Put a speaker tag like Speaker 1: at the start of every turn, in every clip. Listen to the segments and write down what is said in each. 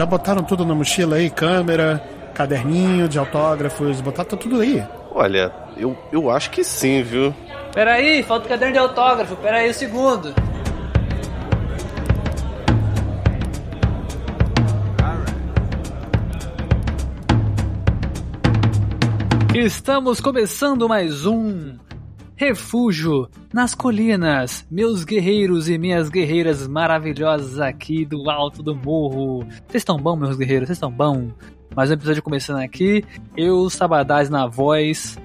Speaker 1: Já botaram tudo na mochila aí? Câmera, caderninho de autógrafos, botaram tudo aí.
Speaker 2: Olha, eu, eu acho que sim, viu?
Speaker 3: Peraí, falta o caderno de autógrafo. Peraí um segundo. Estamos começando mais um Refúgio nas Colinas, meus guerreiros e minhas guerreiras maravilhosas aqui do alto do morro. Vocês estão bom, meus guerreiros? Vocês estão bom? Mais um episódio começando aqui. Eu, Sabadás na voz,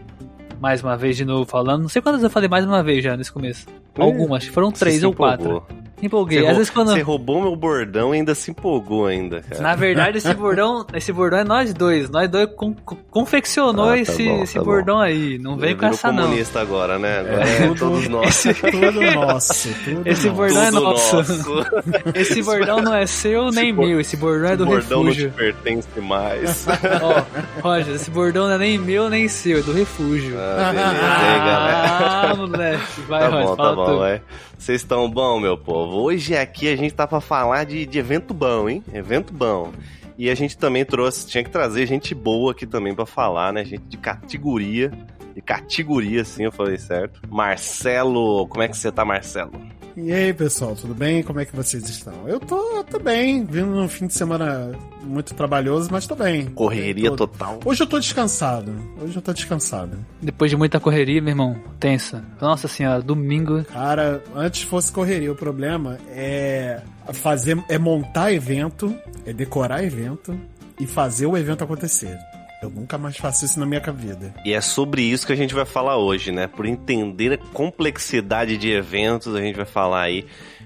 Speaker 3: mais uma vez de novo falando. Não sei quantas eu falei mais uma vez já nesse começo. Algumas, foram três ou quatro. Empolguei.
Speaker 2: Você,
Speaker 3: Às vezes quando.
Speaker 2: você roubou meu bordão e ainda se empolgou ainda, cara.
Speaker 3: Na verdade, esse bordão, esse bordão é nós dois. Nós dois con- con- confeccionou
Speaker 2: Ah, tá
Speaker 3: esse,
Speaker 2: bom,
Speaker 3: esse
Speaker 2: tá bom.
Speaker 3: bordão aí. Não vem com essa não.
Speaker 2: comunista agora, né? Agora
Speaker 1: É,
Speaker 2: é,
Speaker 1: tudo-
Speaker 2: todos nós.
Speaker 1: Tudo nosso, tudo
Speaker 3: Esse
Speaker 1: nosso.
Speaker 3: bordão é
Speaker 2: Tudo
Speaker 3: nosso.
Speaker 2: nosso.
Speaker 3: Esse bordão não é seu nem
Speaker 2: bor-
Speaker 3: meu. Esse bordão é do
Speaker 2: bordão não te
Speaker 3: refúgio.
Speaker 2: pertence mais.
Speaker 3: Ó, Roger, esse bordão não é nem meu nem seu, é do refúgio.
Speaker 2: Ah, beleza, aí, galera.
Speaker 3: Ah, moleque. Vai,
Speaker 2: Tá
Speaker 3: Roger,
Speaker 2: bom,
Speaker 3: fala
Speaker 2: tá bom,
Speaker 3: tudo.
Speaker 2: vai. Vocês estão bom, meu povo? Hoje aqui a gente tá pra falar de, de evento bom, hein? Evento bom. E a gente também trouxe, tinha que trazer gente boa aqui também pra falar, né? Gente de categoria. De categoria, sim, eu falei certo. Marcelo, como é que você tá, Marcelo?
Speaker 1: E aí, pessoal, tudo bem? Como é que vocês estão? Eu tô, eu tô bem, vindo num fim de semana muito trabalhoso, mas tô bem.
Speaker 2: Correria
Speaker 1: Tô-
Speaker 2: total.
Speaker 1: Hoje eu tô descansado. Hoje eu tô descansado.
Speaker 3: Depois de muita correria, meu irmão, tensa. Nossa senhora, domingo.
Speaker 1: Cara, antes fosse correria, o problema é fazer, é montar evento, é decorar evento e fazer o evento acontecer. Eu nunca mais faço isso na minha vida.
Speaker 2: E é sobre isso que a gente vai falar hoje, né? Por entender a complexidade de eventos, a gente vai falar aí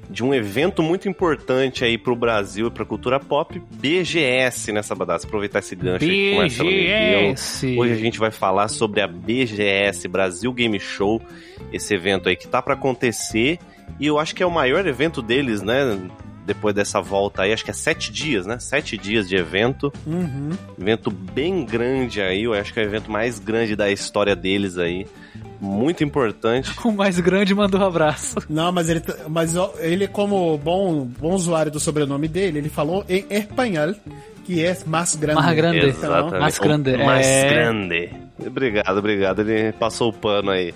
Speaker 2: de um evento muito importante aí pro Brasil e pra cultura pop, BGS, né, Sabadaço? Aproveitar esse gancho aí que.
Speaker 3: BGS.
Speaker 2: Hoje a gente vai falar sobre a BGS, Brasil Game Show, esse evento aí que tá pra acontecer, e eu acho que é o maior evento deles, né? Depois dessa volta aí, acho que é sete dias, né? Sete dias de evento.
Speaker 1: Uhum.
Speaker 2: Evento bem grande aí, eu acho que é o evento mais grande da história deles aí. Muito importante.
Speaker 3: O mais grande mandou um abraço.
Speaker 1: Não, mas ele, mas ele como bom, bom usuário do sobrenome dele, ele falou em espanhol que é mais grande.
Speaker 3: Mais grande.
Speaker 1: Então,
Speaker 3: Mais grande,
Speaker 2: O mais
Speaker 3: é.
Speaker 2: grande. Obrigado, obrigado. Ele passou o pano aí.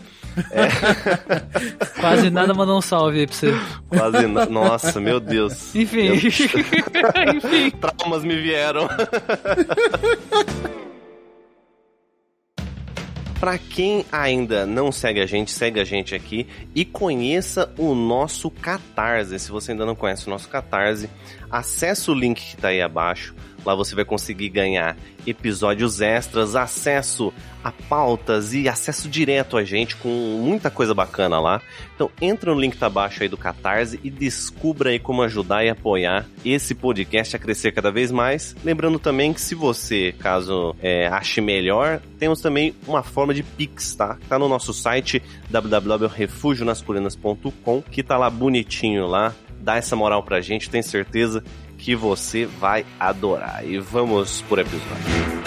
Speaker 3: Quase nada mandou um salve aí pra você.
Speaker 2: Quase. na- Nossa, meu Deus.
Speaker 3: Enfim. Enfim.
Speaker 2: Traumas me vieram. Pra quem ainda não segue a gente, segue a gente aqui e conheça o nosso Catarse. Se você ainda não conhece o nosso Catarse, acesse o link que tá aí abaixo. Lá você vai conseguir ganhar episódios extras, acesso a pautas e acesso direto a gente com muita coisa bacana lá. Então entra no link tá abaixo aí do Catarse e descubra aí como ajudar e apoiar esse podcast a crescer cada vez mais. Lembrando também que se você, caso é, ache melhor, temos também uma forma de Pix, tá? Tá no nosso site www.refugionascolinas.com que tá lá bonitinho lá. Dá essa moral pra gente, tenho certeza que você vai adorar. E vamos por episódio.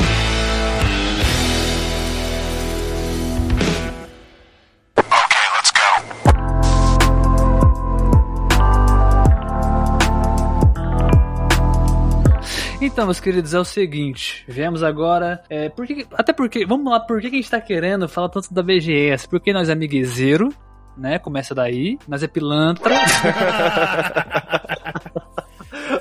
Speaker 3: Então, meus queridos, é o seguinte. Viemos agora. É, por que- até porque. Vamos lá, por que, que a gente tá querendo falar tanto da BGS? Porque nós é amiguezeiro, né? Começa daí. Nós é pilantra.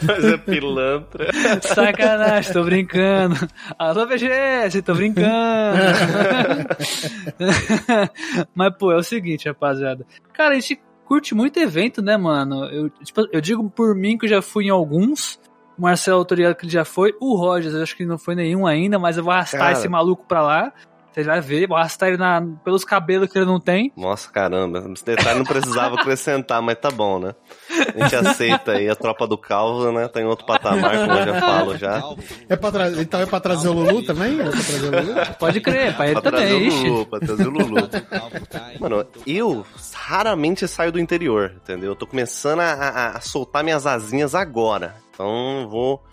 Speaker 2: Mas é pilantra.
Speaker 3: Sacanagem, tô brincando. Alô, BGS, tô brincando. Mas, pô, é o seguinte, rapaziada. Cara, a gente curte muito evento, né, mano? Eu, tipo, eu digo por mim que eu já fui em alguns. O Marcelo, ligado que ele já foi. O Rogers, eu acho que não foi nenhum ainda, mas eu vou arrastar
Speaker 2: Cara.
Speaker 3: esse maluco pra lá. Você vai ver, arrastar ele na, pelos cabelos que ele não tem.
Speaker 2: Nossa, caramba. Esse detalhe não precisava acrescentar, mas tá bom, né? A gente aceita aí a tropa do calvo, né? Tá em outro patamar, como eu já falo já.
Speaker 1: É pra tra... Então é pra trazer o Lulu também? É pra trazer o Lulu?
Speaker 3: Pode crer, pra ele
Speaker 2: Pra trazer
Speaker 3: também,
Speaker 2: o
Speaker 3: ixi.
Speaker 2: Lulu, pra trazer o Lulu. Mano, eu raramente saio do interior, entendeu? Eu tô começando a, a- a soltar minhas asinhas agora. Então vou,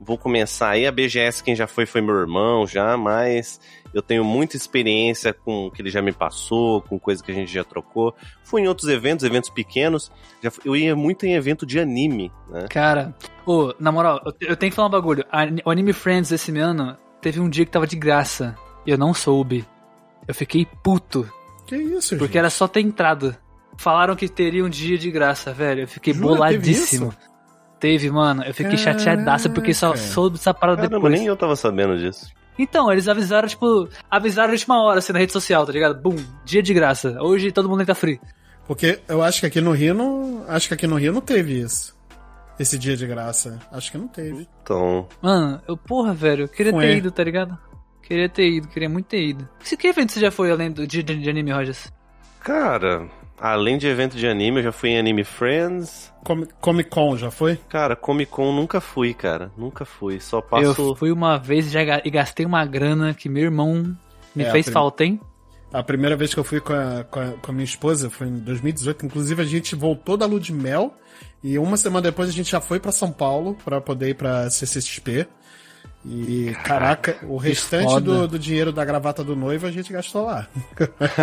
Speaker 2: vou começar aí. A BGS, quem já foi, foi meu irmão já, mas Eu tenho muita experiência com o que ele já me passou, com coisa que a gente já trocou. Fui em outros eventos, eventos pequenos. Já fui- eu ia muito em evento de anime, né?
Speaker 3: Cara, ô, na moral, eu, eu tenho que falar um bagulho. A- O Anime Friends esse ano teve um dia que tava de graça. E eu não soube. Eu fiquei puto.
Speaker 1: Que isso,
Speaker 3: Porque
Speaker 1: gente?
Speaker 3: era só ter entrado. Falaram que teria um dia de graça, velho. Eu fiquei
Speaker 1: Jura? Teve
Speaker 3: boladíssimo.
Speaker 1: isso?
Speaker 3: Teve, mano. Eu fiquei chateadaço porque só
Speaker 1: Caraca.
Speaker 3: soube dessa parada
Speaker 2: Caramba,
Speaker 3: depois.
Speaker 2: nem eu tava sabendo disso.
Speaker 3: Então, eles avisaram, tipo, avisaram de última hora, assim, na rede social, tá ligado? Bum, dia de graça. Hoje todo mundo tá free.
Speaker 1: Porque eu acho que aqui no Rio não. Acho que aqui no Rio não teve isso. Esse dia de graça. Acho que não teve.
Speaker 2: Então,
Speaker 3: Mano, eu, porra, velho, eu queria
Speaker 1: Ué.
Speaker 3: ter ido, tá ligado? Queria ter ido, queria muito ter ido. Que, que evento você já foi além do dia de, de anime, Rogers?
Speaker 2: cara, além de evento de anime, eu já fui em Anime Friends.
Speaker 1: Com- Comic Con já foi?
Speaker 2: Cara, Comic Con nunca fui, cara. Nunca fui. Só passo.
Speaker 3: Eu fui uma vez e, já, e gastei uma grana que meu irmão me
Speaker 1: É,
Speaker 3: fez
Speaker 1: prim-
Speaker 3: falta, hein?
Speaker 1: A primeira vez que eu fui com a, com a, com a minha esposa foi em 2018. Inclusive, a gente voltou da Lua de Mel. E uma semana depois a gente já foi pra São Paulo pra poder ir pra CCXP. E, caraca, o restante do, do dinheiro da gravata do noivo a gente gastou lá.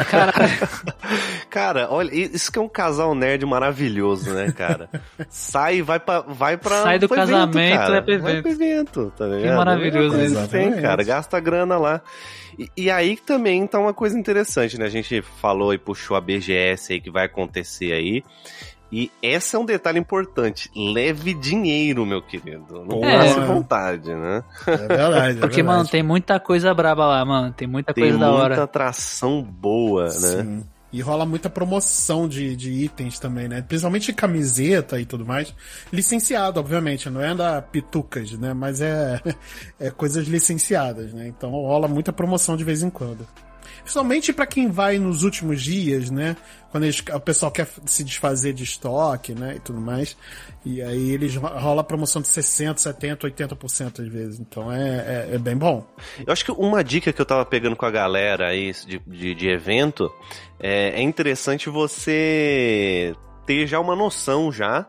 Speaker 3: Caralho.
Speaker 2: Cara, olha, isso que é um casal nerd maravilhoso, né, cara? Sai e vai pra. Vai pra
Speaker 3: Sai do casamento,
Speaker 2: cara.
Speaker 3: é pro
Speaker 2: Vai
Speaker 3: evento.
Speaker 2: pro evento, tá ligado?
Speaker 3: maravilhoso
Speaker 2: É
Speaker 1: isso.
Speaker 2: que Tem, cara, gasta a grana lá. E, e aí também tá uma coisa interessante, né? A gente falou e puxou a BGS aí que vai acontecer aí. E esse é um detalhe importante. Leve dinheiro, meu querido. Não
Speaker 3: É.
Speaker 2: passe vontade, né?
Speaker 1: É verdade. é
Speaker 3: Porque, mano,
Speaker 1: verdade.
Speaker 3: tem muita coisa braba lá, mano. Tem muita
Speaker 2: Tem
Speaker 3: coisa da
Speaker 2: muita
Speaker 3: hora.
Speaker 2: atração boa, né?
Speaker 1: Sim. E rola muita promoção de, de itens também, né? Principalmente camiseta e tudo mais. Licenciado, obviamente, não é da Pitucas, né? Mas é, é coisas licenciadas, né? Então rola muita promoção de vez em quando. Principalmente pra quem vai nos últimos dias, né? Quando eles- o pessoal quer se desfazer de estoque, né? E tudo mais. E aí eles ro- rola promoção de 60, 70, 80% às vezes. Então é, é, é bem bom.
Speaker 2: Eu acho que uma dica que eu tava pegando com a galera aí de, de, de evento é, é interessante você ter já uma noção já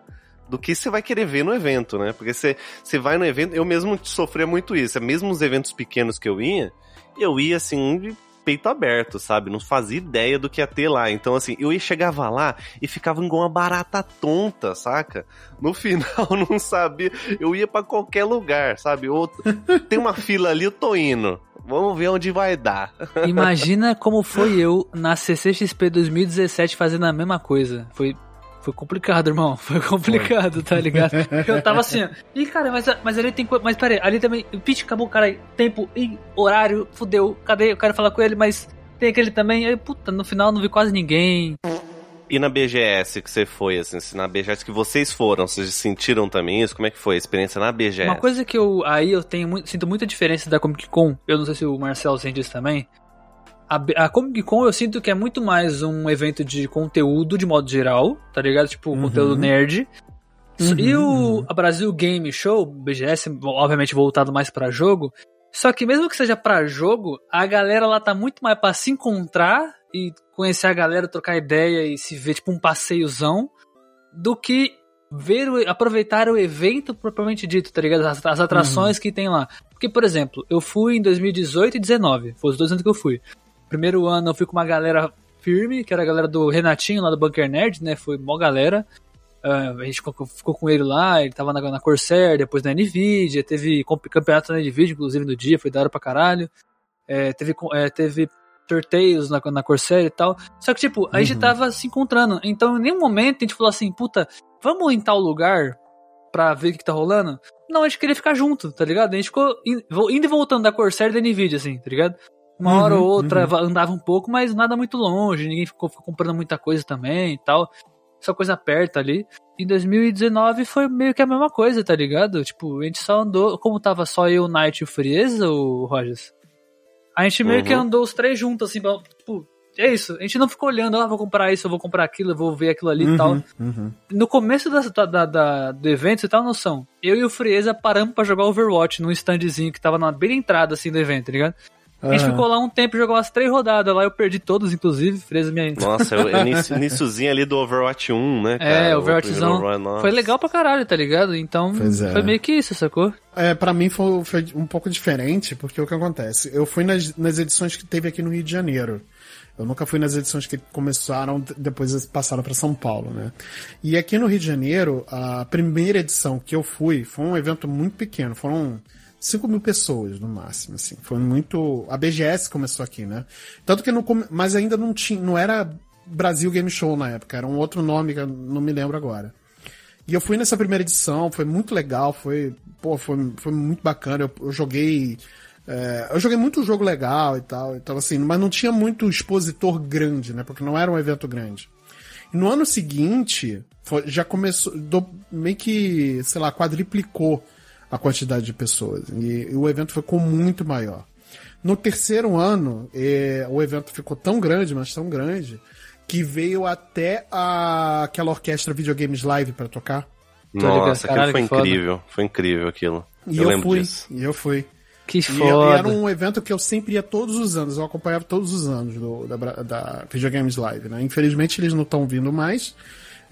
Speaker 2: do que você vai querer ver no evento, né? Porque você, você vai no evento, eu mesmo sofria muito isso. É Mesmo os eventos pequenos que eu ia, eu ia assim peito aberto, sabe? Não fazia ideia do que ia ter lá. Então, assim, eu chegava lá e ficava igual uma barata tonta, saca? No final, não sabia. Eu ia pra qualquer lugar, sabe? Outro, tem uma fila ali, eu tô indo. Vamos ver onde vai dar.
Speaker 3: Imagina como foi eu na CCXP 2017 fazendo a mesma coisa. Foi, foi complicado, irmão. Foi complicado, tá ligado? Eu tava assim. Ih, cara, mas, mas ali tem coisa. Mas peraí, ali também. Pitch, acabou, cara. Tempo, ih, horário, fudeu. Cadê? Eu quero falar com ele, mas tem aquele também. Aí, puta, no final não vi quase ninguém.
Speaker 2: E na BGS que você foi, assim, na BGS que vocês foram, vocês sentiram também isso? Como é que foi a experiência na BGS?
Speaker 3: Uma coisa que eu. Aí eu tenho muito, sinto muita diferença da Comic Con. Eu não sei se o Marcelo sente isso também. A, a Comic Con eu sinto que é muito mais um evento de conteúdo de modo geral, tá ligado? Tipo,
Speaker 1: Uhum.
Speaker 3: conteúdo nerd.
Speaker 1: Uhum,
Speaker 3: e o
Speaker 1: uhum.
Speaker 3: a Brasil Game Show, BGS, obviamente voltado mais pra jogo. Só que mesmo que seja pra jogo, a galera lá tá muito mais pra se encontrar e conhecer a galera, trocar ideia e se ver tipo um passeiozão, do que ver o, aproveitar o evento propriamente dito, tá ligado? As, as atrações que tem lá. Porque, por exemplo, eu fui em 2018 e 2019, foi os dois anos que eu fui. Primeiro ano eu fui com uma galera firme, que era a galera do Renatinho lá do Bunker Nerd, né? Foi mó galera. Ah, a gente ficou, ficou com ele lá, ele tava na, na Corsair, depois na Nvidia, teve campeonato na Nvidia, inclusive no dia, foi da hora pra caralho. É, teve, é, teve sorteios na, na Corsair e tal. Só que, tipo, a gente
Speaker 1: Uhum.
Speaker 3: tava se encontrando. Então, em nenhum momento a gente falou assim, puta, vamos em tal lugar pra ver o que, tá rolando? Não, a gente queria ficar junto, tá ligado? A gente ficou indo e voltando da Corsair e da Nvidia, assim, tá ligado? Uma hora
Speaker 1: Uhum,
Speaker 3: ou outra
Speaker 1: uhum.
Speaker 3: va- andava um pouco, mas nada muito longe, ninguém ficou, ficou comprando muita coisa também e tal. Só coisa perto ali. Em 2019 foi meio que a mesma coisa, tá ligado? Tipo, a gente só andou. Como tava só eu, o Knight e o Frieza, o Rogers? A gente meio
Speaker 2: Uhum.
Speaker 3: que andou os três juntos, assim, tipo, é isso. A gente não ficou olhando, ah, vou comprar isso, eu vou comprar aquilo, eu vou ver aquilo ali e tal.
Speaker 1: Uhum, uhum.
Speaker 3: No começo da, da- da- do evento, você tá uma noção? Eu e o Frieza paramos pra jogar Overwatch num standzinho que tava na bem na entrada, assim, do evento, tá ligado? A gente
Speaker 1: Aham.
Speaker 3: ficou lá um tempo, jogou umas três rodadas lá, eu perdi todos, inclusive, Freza minha...
Speaker 2: Nossa, eu, eu início- iníciozinho ali do Overwatch 1, né, cara?
Speaker 3: É,
Speaker 2: O
Speaker 3: o Overwatchzão foi legal pra caralho, tá ligado? Então,
Speaker 1: é.
Speaker 3: foi meio que isso, sacou?
Speaker 1: É, pra mim foi, foi um pouco diferente, porque o que acontece? Eu fui nas, nas edições que teve aqui no Rio de Janeiro. Eu nunca fui nas edições que começaram, depois passaram pra São Paulo, né? E aqui no Rio de Janeiro, a primeira edição que eu fui foi um evento muito pequeno. Foram 5 mil pessoas no máximo, assim. Foi muito. A BGS começou aqui, né? Tanto que não. Mas ainda não tinha. Não era Brasil Game Show na época, era um outro nome que eu não me lembro agora. E eu fui nessa primeira edição, foi muito legal, foi, pô, foi, foi muito bacana. Eu, eu joguei. é, eu joguei muito jogo legal e tal, então assim, mas não tinha muito expositor grande, né? Porque não era um evento grande. E no ano seguinte, foi- já começou, do- meio que, sei lá, quadriplicou a quantidade de pessoas. E, e o evento ficou muito maior. No terceiro ano, eh, o evento ficou tão grande, mas tão grande, que veio até a, aquela orquestra Videogames Live para tocar.
Speaker 2: Nossa, aquilo
Speaker 3: caralho,
Speaker 2: foi
Speaker 3: que foda.
Speaker 2: incrível. Foi incrível aquilo.
Speaker 1: E
Speaker 2: eu,
Speaker 1: eu,
Speaker 2: lembro
Speaker 1: fui.
Speaker 2: disso.
Speaker 1: E eu fui.
Speaker 3: Que
Speaker 1: E
Speaker 3: foda.
Speaker 1: era um evento que eu sempre ia todos os anos, eu acompanhava todos os anos do, da, da Videogames Live, né? Infelizmente eles não estão vindo mais.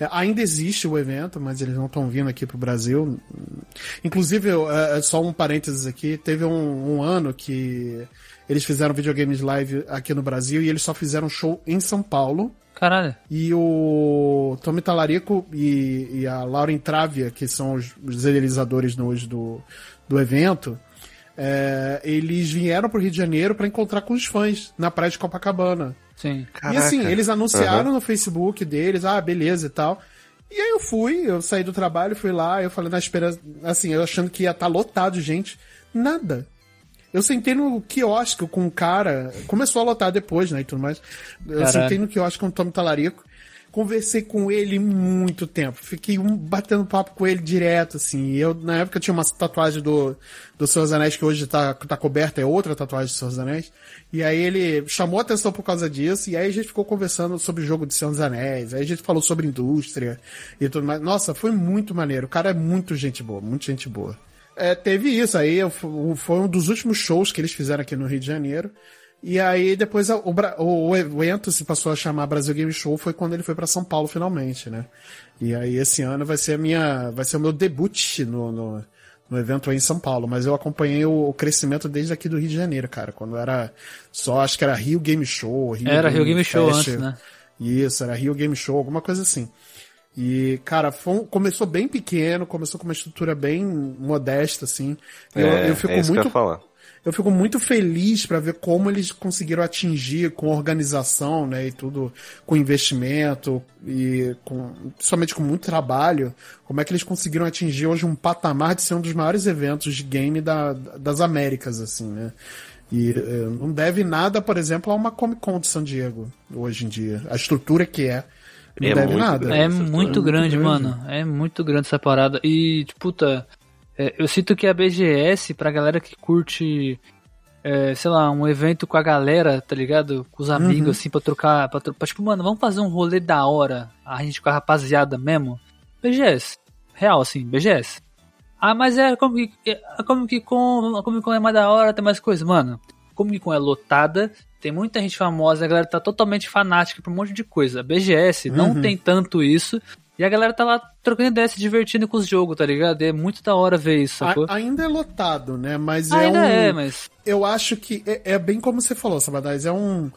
Speaker 1: É, ainda existe o evento, mas eles não estão vindo aqui pro Brasil. Inclusive, é, é só um parênteses aqui, teve um, um ano que eles fizeram Videogames Live aqui no Brasil e eles só fizeram show em São Paulo.
Speaker 3: Caralho.
Speaker 1: E o Tommy Talarico e, e a Lauren Travia, que são os, os idealizadores hoje do, do evento, é, eles vieram pro Rio de Janeiro para encontrar com os fãs na praia de Copacabana.
Speaker 3: Sim.
Speaker 1: E assim,
Speaker 2: Caraca.
Speaker 1: eles anunciaram
Speaker 2: Aham.
Speaker 1: no Facebook deles, ah, beleza e tal. E aí eu fui, eu saí do trabalho, fui lá, eu falei na esperança, assim, eu achando que ia estar lotado de gente. Nada. Eu sentei no quiosque com um cara, começou a lotar depois, né, e tudo mais. Eu
Speaker 3: Caralho.
Speaker 1: sentei no quiosque com o Tommy Talarico, conversei com ele muito tempo, fiquei um, batendo papo com ele direto, assim. Eu, na época, tinha uma tatuagem do, do Senhor dos Anéis que hoje tá, tá coberta, é outra tatuagem do Senhor dos Anéis. E aí ele chamou atenção por causa disso, e aí a gente ficou conversando sobre o jogo de Senhor dos Anéis, aí a gente falou sobre indústria e tudo mais. Nossa, foi muito maneiro. O cara é muito gente boa, muito gente boa. É, teve isso aí, foi um dos últimos shows que eles fizeram aqui no Rio de Janeiro. E aí depois o, o, o evento se passou a chamar Brasil Game Show foi quando ele foi pra São Paulo finalmente, né? E aí esse ano vai ser a minha, vai ser o meu debut no, no, no evento aí em São Paulo, mas eu acompanhei o, o crescimento desde aqui do Rio de Janeiro, cara, quando era só, acho que era Rio Game Show, Rio
Speaker 3: Era Rio Game Show
Speaker 1: Fest.
Speaker 3: antes, né?
Speaker 1: Isso, era Rio Game Show, alguma coisa assim. E, cara, foi um- começou bem pequeno, começou com uma estrutura bem modesta, assim. Eu,
Speaker 2: é,
Speaker 1: eu fico
Speaker 2: é isso que eu
Speaker 1: muito
Speaker 2: ia falar.
Speaker 1: Eu fico muito feliz para ver como eles conseguiram atingir com organização, né, e tudo, com investimento e com, somente com muito trabalho, como é que eles conseguiram atingir hoje um patamar de ser um dos maiores eventos de game da, das Américas, assim, né. E eh, não deve nada, por exemplo, a uma Comic Con de San Diego, hoje em dia. A estrutura que é, não
Speaker 2: É
Speaker 1: deve
Speaker 2: muito
Speaker 1: nada.
Speaker 2: grande.
Speaker 3: É muito
Speaker 1: muito
Speaker 3: grande,
Speaker 1: grande.
Speaker 3: mano. É muito grande essa parada. E, tipo, puta, é, eu sinto que a BGS, pra galera que curte, é, sei lá, um evento com a galera, tá ligado? Com os amigos,
Speaker 1: Uhum.
Speaker 3: assim, pra trocar, pra, pra, tipo, mano, vamos fazer um rolê da hora, a gente com a rapaziada mesmo. BGS. Real, assim, BGS. Ah, mas é como que, a Comic Con é mais da hora, tem mais coisa. Mano, Comic Con é lotada, tem muita gente famosa, a galera tá totalmente fanática por um monte de coisa. A BGS não
Speaker 1: Uhum.
Speaker 3: tem tanto isso, e a galera tá lá trocando ideia, se divertindo com os jogos, tá ligado? E é muito da hora ver isso, sacou?
Speaker 1: A- ainda é lotado, né? Mas
Speaker 3: Ainda
Speaker 1: é um,
Speaker 3: é, mas.
Speaker 1: eu acho que é, é bem como você falou, Sabadais, é um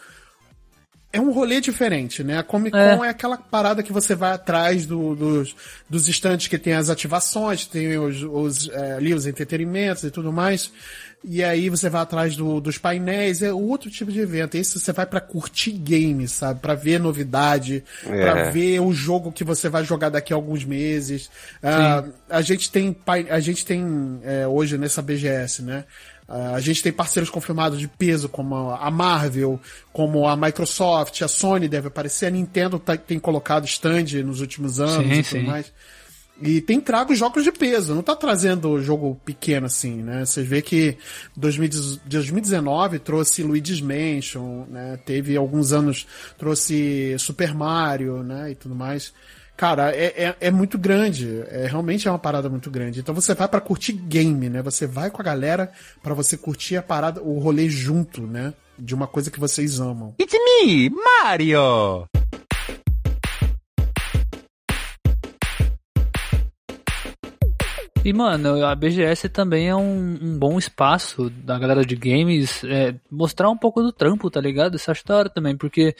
Speaker 1: é um rolê diferente, né? A Comic Con é, aquela parada que você vai atrás do- dos, dos estantes que tem as ativações, tem os, os, é, ali os entretenimentos e tudo mais. E aí você vai atrás do- dos painéis, é outro tipo de evento. Esse você vai pra curtir games, sabe? Pra ver novidade,
Speaker 2: É.
Speaker 1: pra ver o jogo que você vai jogar daqui a alguns meses. Ah, a gente tem, pai- a gente tem é, hoje nessa BGS, né? A gente tem parceiros confirmados de peso, como a Marvel, como a Microsoft, a Sony deve aparecer, a Nintendo tá- tem colocado stand nos últimos anos
Speaker 3: Sim,
Speaker 1: e tudo
Speaker 3: sim.
Speaker 1: mais. E tem trago jogos de peso, não tá trazendo jogo pequeno assim, né? Vocês vê que 2010 2019 trouxe Luigi's Mansion, né? Teve alguns anos, trouxe Super Mario, né? E tudo mais. Cara, é, é, é muito grande. É, realmente é uma parada muito grande. Então você vai pra curtir game, né? Você vai com a galera pra você curtir a parada, o rolê junto, né? De uma coisa que vocês amam.
Speaker 4: It's me, Mario!
Speaker 3: E, mano, a BGS também é um, um bom espaço da galera de games é, mostrar um pouco do trampo, tá ligado? Da hora também, porque.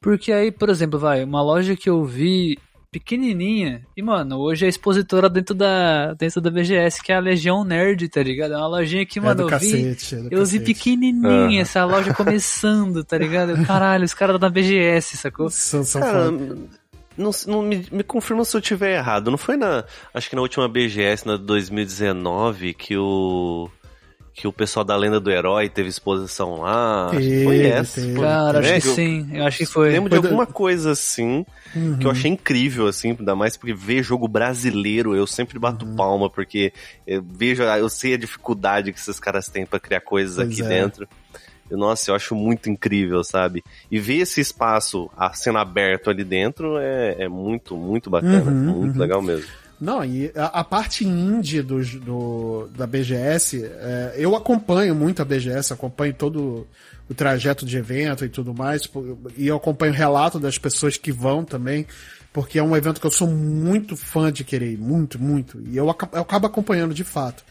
Speaker 3: Porque aí, por exemplo, vai, uma loja que eu vi pequenininha, e, mano, hoje é expositora dentro da, dentro da BGS, que é a Legião Nerd, tá ligado? É uma lojinha que, mano,
Speaker 1: é do
Speaker 3: eu
Speaker 1: cacete,
Speaker 3: vi.
Speaker 1: é do
Speaker 3: eu vi
Speaker 1: cacete.
Speaker 3: pequenininha essa loja começando, tá ligado? Caralho, os caras da BGS, sacou?
Speaker 1: São, são
Speaker 2: Cara, não, não me, me confirma se eu tiver errado. Não foi na. Acho que na última BGS, na 2019, que o. Que o pessoal da Lenda do Herói teve exposição lá. Acho que foi
Speaker 1: Teve,
Speaker 2: essa.
Speaker 1: teve.
Speaker 3: Cara, acho
Speaker 2: né,
Speaker 3: que
Speaker 2: eu
Speaker 3: sim, eu acho que foi.
Speaker 2: Lembro de
Speaker 1: Foi da-
Speaker 2: alguma coisa assim
Speaker 1: Uhum.
Speaker 2: que eu achei incrível, assim, ainda mais porque ver jogo brasileiro, eu sempre bato
Speaker 1: Uhum.
Speaker 2: palma, porque eu vejo, eu sei a dificuldade que esses caras têm pra criar coisas
Speaker 1: Pois
Speaker 2: aqui
Speaker 1: é.
Speaker 2: dentro. Nossa, eu acho muito incrível, sabe? E ver esse espaço a sendo aberto ali dentro é, é muito, muito bacana.
Speaker 1: Uhum,
Speaker 2: muito
Speaker 1: uhum.
Speaker 2: legal mesmo.
Speaker 1: Não, e a, a parte indie dos- do, da BGS, é, eu acompanho muito a BGS, acompanho todo o trajeto de evento e tudo mais, pô, e eu acompanho o relato das pessoas que vão também, porque é um evento que eu sou muito fã de querer, muito, muito, e eu, eu acabo acompanhando de fato.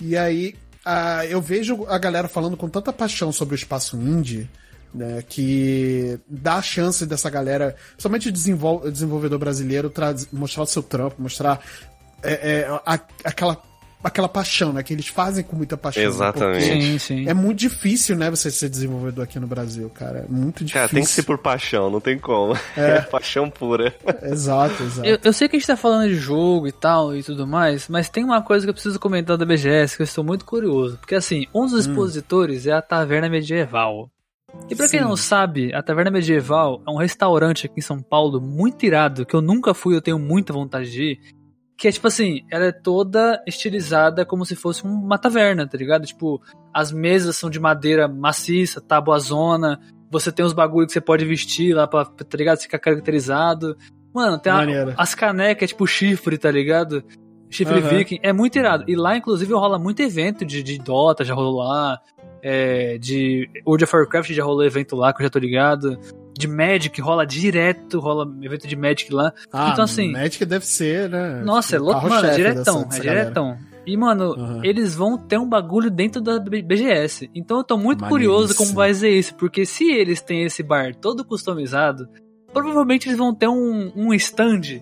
Speaker 1: E aí, ah, eu vejo a galera falando com tanta paixão sobre o espaço indie, né, que dá a chance dessa galera, principalmente desenvol desenvolvedor brasileiro, mostrar o seu trampo, mostrar é, é, a- aquela, aquela paixão, né, que eles fazem com muita paixão.
Speaker 2: Exatamente.
Speaker 1: porque
Speaker 3: Sim, sim.
Speaker 1: É muito difícil, né, você ser desenvolvedor aqui no Brasil, cara. É muito difícil.
Speaker 2: Cara, tem que ser por paixão, não tem como. É, paixão pura.
Speaker 1: Exato, exato.
Speaker 3: Eu, eu sei que a gente tá falando de jogo e tal e tudo mais, mas tem uma coisa que eu preciso comentar da BGS que eu estou muito curioso. Porque assim, um dos expositores é a Taverna Medieval. E pra quem
Speaker 1: Sim.
Speaker 3: não sabe, a Taverna Medieval é um restaurante aqui em São Paulo muito irado, que eu nunca fui, eu tenho muita vontade de ir. Que é tipo assim, ela é toda estilizada como se fosse uma taverna, tá ligado? Tipo, as mesas são de madeira maciça, tábua zona, você tem os bagulho que você pode vestir lá pra, tá ligado? Ficar caracterizado. Mano, tem a- as canecas, tipo chifre, tá ligado? Chifre
Speaker 1: Aham.
Speaker 3: viking. É muito irado. E lá, inclusive, rola muito evento de, de Dota, já rolou lá. É, de World of Warcraft já rolou evento lá, que eu já tô ligado. De Magic rola direto, rola evento de Magic lá.
Speaker 1: Ah,
Speaker 3: então, assim,
Speaker 1: Magic deve ser, né?
Speaker 3: Nossa, é louco, mano, é diretão,
Speaker 1: dessa- dessa
Speaker 3: é
Speaker 1: galera.
Speaker 3: diretão. E, mano,
Speaker 1: Aham.
Speaker 3: eles vão ter um bagulho dentro da BGS. Então eu tô muito curioso como vai ser isso, porque se eles têm esse bar todo customizado, provavelmente eles vão ter um, um stand,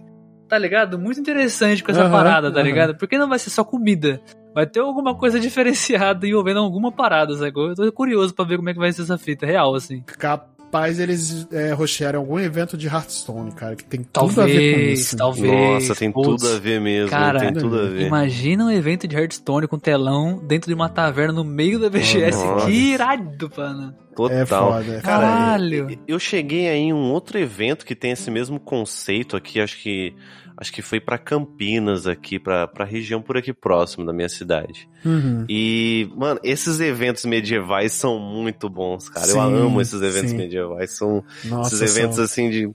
Speaker 3: tá ligado? Muito interessante com essa
Speaker 1: Aham,
Speaker 3: parada, tá
Speaker 1: aham.
Speaker 3: ligado? Porque não vai ser só comida. Vai ter alguma coisa diferenciada envolvendo alguma parada, sacou? Eu tô curioso pra ver como é que vai ser essa fita, real, assim.
Speaker 1: Capaz eles é, rochearem algum evento de Hearthstone, cara, que tem tudo a ver com
Speaker 3: Talvez,
Speaker 1: isso.
Speaker 3: talvez.
Speaker 2: Nossa, tem
Speaker 3: putz.
Speaker 2: tudo a ver mesmo.
Speaker 3: Cara,
Speaker 2: tem tudo a ver.
Speaker 3: Imagina um evento de Hearthstone com telão dentro de uma taverna no meio da BGS.
Speaker 2: Nossa.
Speaker 3: que irado, mano.
Speaker 2: Total.
Speaker 1: É foda.
Speaker 2: Cara,
Speaker 3: Caralho.
Speaker 2: eu- eu cheguei aí em um outro evento que tem esse mesmo conceito aqui, acho que acho que foi pra Campinas aqui, pra pra região por aqui próximo da minha cidade.
Speaker 1: Uhum.
Speaker 2: E, mano, esses eventos medievais são muito bons, cara.
Speaker 1: Sim,
Speaker 2: eu amo esses eventos
Speaker 1: sim.
Speaker 2: medievais, são
Speaker 1: Nossa,
Speaker 2: esses eventos
Speaker 1: são-
Speaker 2: assim de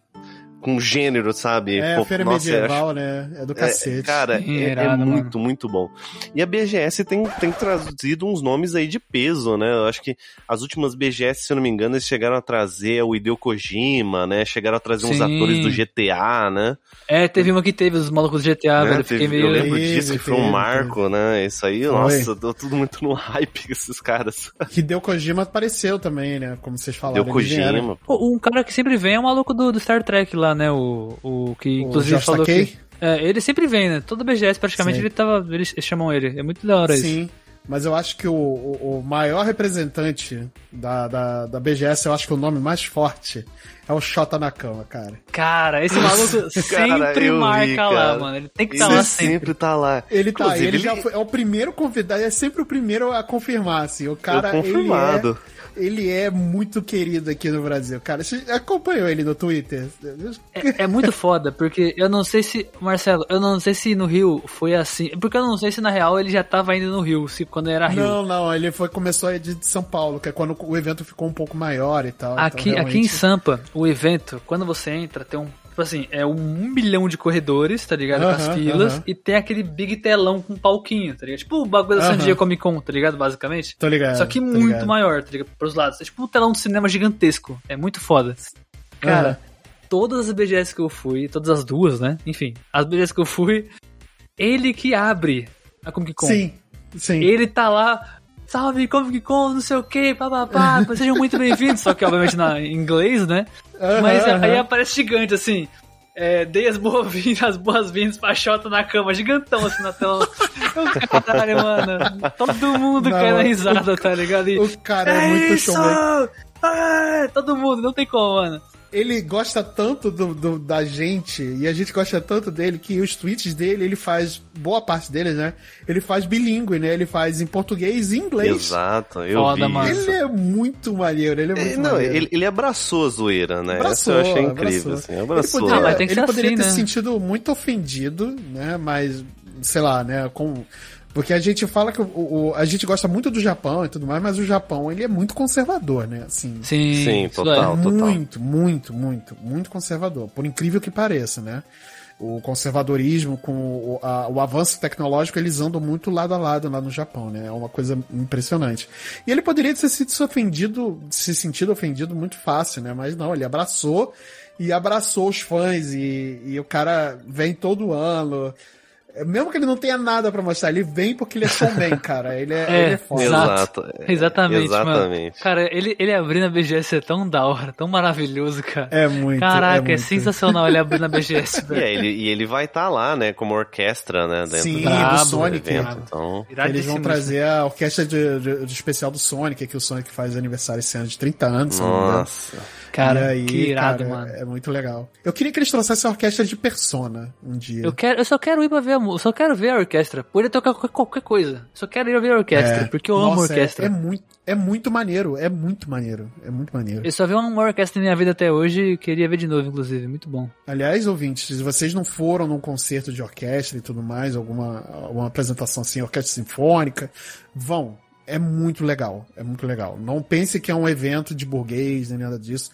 Speaker 2: com gênero, sabe?
Speaker 1: É,
Speaker 2: Pô,
Speaker 1: feira
Speaker 2: nossa, eu acho-
Speaker 1: medieval, né? É do
Speaker 2: é,
Speaker 1: cacete.
Speaker 2: cara,
Speaker 3: Sim,
Speaker 2: é, é
Speaker 3: irado, mano.
Speaker 2: muito, muito bom. E a BGS tem, tem trazido uns nomes aí de peso, né? Eu acho que as últimas BGS, se eu não me engano, eles chegaram a trazer o Hideo Kojima, né? Chegaram a trazer uns
Speaker 3: Sim.
Speaker 2: atores do GTA, né?
Speaker 3: É, teve uma que teve os malucos do GTA,
Speaker 2: Né?
Speaker 3: velho. Fiquei
Speaker 2: Teve- eu
Speaker 3: meio.
Speaker 2: lembro
Speaker 1: Teve,
Speaker 2: disso, que foi um
Speaker 1: teve,
Speaker 2: marco, né? Isso aí,
Speaker 1: Foi.
Speaker 2: nossa, deu tudo muito no hype com esses caras.
Speaker 1: Hideo Kojima apareceu também, né? Como vocês falaram. Vieram.
Speaker 2: Kojima.
Speaker 3: Pô, Um cara que sempre vem é o maluco do, do Star Trek lá, né? O, o que
Speaker 1: O
Speaker 3: inclusive
Speaker 1: Josh
Speaker 3: falou
Speaker 1: Takei?
Speaker 3: que. É, ele sempre vem, né? Toda BGS praticamente
Speaker 1: Sim.
Speaker 3: ele tava. Eles chamam ele. É muito da hora isso.
Speaker 1: Sim. Mas eu acho que o, o, o maior representante da, da, da BGS, eu acho que o nome mais forte é o Shota Nakama, cara.
Speaker 3: Cara, esse maluco sempre
Speaker 2: vi,
Speaker 3: marca lá,
Speaker 2: cara.
Speaker 3: mano. Ele tem que
Speaker 2: Ele
Speaker 3: estar lá
Speaker 2: sempre.
Speaker 3: sempre.
Speaker 2: tá lá.
Speaker 1: Ele tá,
Speaker 2: Inclusive,
Speaker 1: ele já foi, é o primeiro convidado, é sempre o primeiro a confirmar, assim. O cara,
Speaker 2: eu confirmado.
Speaker 1: Ele é muito querido aqui no Brasil, cara. Você acompanhou ele no Twitter?
Speaker 3: É, é, muito foda, porque eu não sei se, Marcelo, eu não sei se no Rio foi assim. Porque eu não sei se na real ele já tava indo no Rio, se quando era Rio.
Speaker 1: Não, não, ele foi, começou a de São Paulo, que é quando o evento ficou um pouco maior e tal.
Speaker 3: Aqui, então, realmente... aqui em Sampa, o evento, quando você entra, tem um Tipo assim, é um milhão de corredores, tá ligado? Uh -huh, com as filas. Uh -huh. E tem aquele big telão com palquinho, tá ligado? Tipo o bagulho da uh -huh. San Diego Comic Con, tá ligado? Basicamente.
Speaker 1: Tô ligado.
Speaker 3: Só que muito
Speaker 1: ligado.
Speaker 3: maior, tá ligado? Pros lados. É tipo um telão de cinema gigantesco. É muito foda. Cara, todas as BGS que eu fui, todas as duas, né? Enfim, as BGS que eu fui, ele que abre a Comic Con.
Speaker 1: Sim, sim.
Speaker 3: Ele tá lá, salve Comic Con, não sei o que, papapá, sejam muito bem-vindos, só que obviamente na, em inglês, né? Uhum, Mas uhum. aí aparece gigante assim. É, dei as boas-vindas, as boas-vindas pra Xota na cama, gigantão assim na tela. Caralho, mano. Todo mundo não, cai na risada, o, tá ligado? E,
Speaker 1: o cara é, é muito isso! show.
Speaker 3: É, todo mundo, não tem como, mano
Speaker 1: ele gosta tanto do, do, da gente e a gente gosta tanto dele que os tweets dele, ele faz, boa parte deles, né? Ele faz bilíngue, né? Ele faz em português e inglês.
Speaker 2: Exato, eu
Speaker 3: Foda,
Speaker 2: vi
Speaker 3: mano.
Speaker 1: Ele é muito maneiro, ele é muito
Speaker 2: é, Não,
Speaker 1: maneiro.
Speaker 2: Ele, ele abraçou a zoeira, né?
Speaker 1: Abraçou,
Speaker 2: Isso eu achei incrível,
Speaker 1: abraçou.
Speaker 2: assim, abraçou.
Speaker 1: Ele poderia,
Speaker 3: ah, ele
Speaker 1: poderia
Speaker 3: assim,
Speaker 1: ter
Speaker 3: né?
Speaker 1: se sentido muito ofendido, né? Mas, sei lá, né? Com porque a gente fala que o, o, a gente gosta muito do Japão e tudo mais, mas o Japão ele é muito conservador, né? Assim,
Speaker 3: sim,
Speaker 2: sim total,
Speaker 3: é.
Speaker 2: total.
Speaker 1: Muito, muito, muito, muito conservador. Por incrível que pareça, né? O conservadorismo com o, a, o avanço tecnológico, eles andam muito lado a lado lá no Japão, né? É uma coisa impressionante. E ele poderia ter sido ofendido, se sentido ofendido muito fácil, né? Mas não, ele abraçou e abraçou os fãs e, e o cara vem todo ano mesmo que ele não tenha nada para mostrar, ele vem porque ele é showman, cara. Ele é, é, ele é foda.
Speaker 3: Exato. Exatamente,
Speaker 2: Exatamente.
Speaker 3: Mano. Cara, ele, ele abrindo a BGS é tão da hora, tão maravilhoso, cara.
Speaker 1: É muito.
Speaker 3: Caraca,
Speaker 1: é,
Speaker 3: é
Speaker 1: muito.
Speaker 3: sensacional ele abrindo a BGS,
Speaker 2: velho. E, ele, e ele vai estar tá lá, né, como orquestra, né, dentro
Speaker 1: Sim,
Speaker 2: do,
Speaker 1: do Sonic.
Speaker 2: evento, então...
Speaker 1: Eles vão trazer a orquestra de, de, de, especial do Sonic, que o Sonic faz aniversário esse ano de 30 anos.
Speaker 2: Nossa.
Speaker 3: Cara,
Speaker 1: aí,
Speaker 3: que irado,
Speaker 1: cara,
Speaker 3: mano.
Speaker 1: É muito legal. Eu queria que eles trouxessem a orquestra de Persona um dia.
Speaker 3: Eu, quero, eu só quero ir pra ver a eu só quero ver a orquestra. Poderia tocar qualquer, qualquer coisa. Só quero ir ver a orquestra,
Speaker 1: É.
Speaker 3: porque eu
Speaker 1: Nossa,
Speaker 3: amo a orquestra.
Speaker 1: É, é muito, é muito maneiro, é muito maneiro, é muito maneiro.
Speaker 3: Eu só vi uma orquestra na minha vida até hoje e queria ver de novo, inclusive. Muito bom.
Speaker 1: Aliás, ouvintes, se vocês não foram num concerto de orquestra e tudo mais, alguma, alguma apresentação assim, orquestra sinfônica, vão. É muito legal, é muito legal. Não pense que é um evento de burguês, nem nada disso.